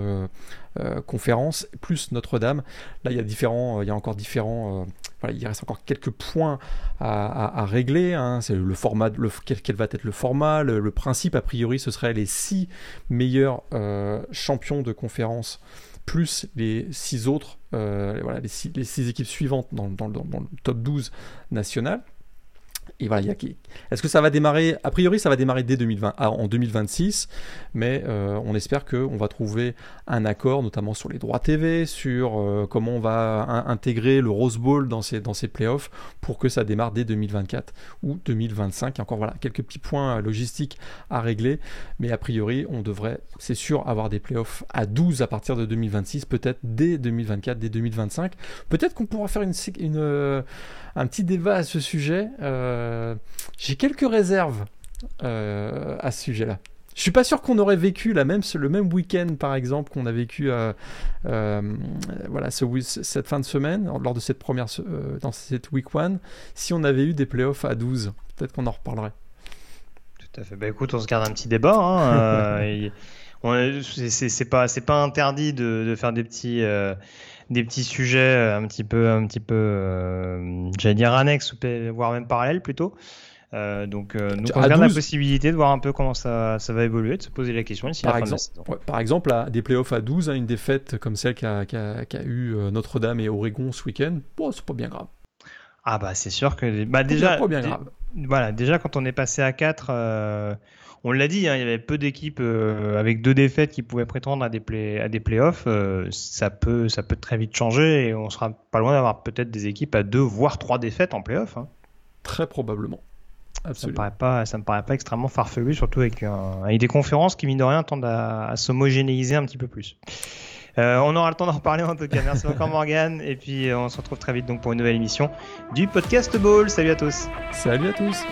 euh, conférences, plus Notre-Dame. Là, il y a différents, il y a encore différents, il reste encore quelques points à, régler. Hein. Le quel, va être le format, le, principe a priori, ce serait les six meilleurs champions de conférence plus les six autres, euh, voilà, les six, équipes suivantes dans, le top 12 national. Est-ce que ça va démarrer? A priori, ça va démarrer dès 2020, ah, en 2026, mais euh, on espère qu'on va trouver un accord, notamment sur les droits TV, sur euh, comment on va intégrer le Rose Bowl dans ces, dans ces playoffs pour que ça démarre dès 2024 ou 2025. encore voilà, quelques petits points logistiques à régler, mais a priori, on devrait, c'est sûr, avoir des playoffs à 12 à partir de 2026, peut-être dès 2024, dès 2025. Peut-être qu'on pourra faire une, euh, un petit débat à ce sujet. Euh, j'ai quelques réserves euh, à ce sujet-là. Je suis pas sûr qu'on aurait vécu la même, le même week-end, par exemple, qu'on a vécu euh, voilà, ce, cette fin de semaine, lors de cette première, dans cette week one, si on avait eu des playoffs à 12. Peut-être qu'on en reparlerait. Tout à fait. Bah écoute, on se garde un petit débat. Hein, c'est pas, pas interdit de, de, faire des petits des petits sujets euh, un petit peu, un petit peu, euh, j'allais dire annexes, voire même parallèles plutôt. Euh, donc, euh, nous, on regarde la possibilité de voir un peu comment ça, ça va évoluer, de se poser la question par, exemple, par exemple, des playoffs à 12, hein, une défaite comme celle qu'a qu eu Notre-Dame et Oregon ce week-end, bon, c'est pas bien grave. Ah bah c'est sûr que bah déjà, pas bien grave. voilà, déjà quand on est passé à 4, on l'a dit, hein, il y avait peu d'équipes euh, avec deux défaites qui pouvaient prétendre à des, play, à des playoffs. Euh, ça, peut, ça peut très vite changer et on sera pas loin d'avoir peut-être des équipes à deux, voire trois défaites en playoffs. Hein. Très probablement. Ça me paraît pas, ça me paraît pas extrêmement farfelu, surtout avec, avec des conférences qui, mine de rien, tendent à, à s'homogénéiser un petit peu plus. Euh, on aura le temps d'en reparler en tout cas. Merci encore Morgan. Et puis on se retrouve très vite donc pour une nouvelle émission du podcast Ball. Salut à tous. Salut à tous.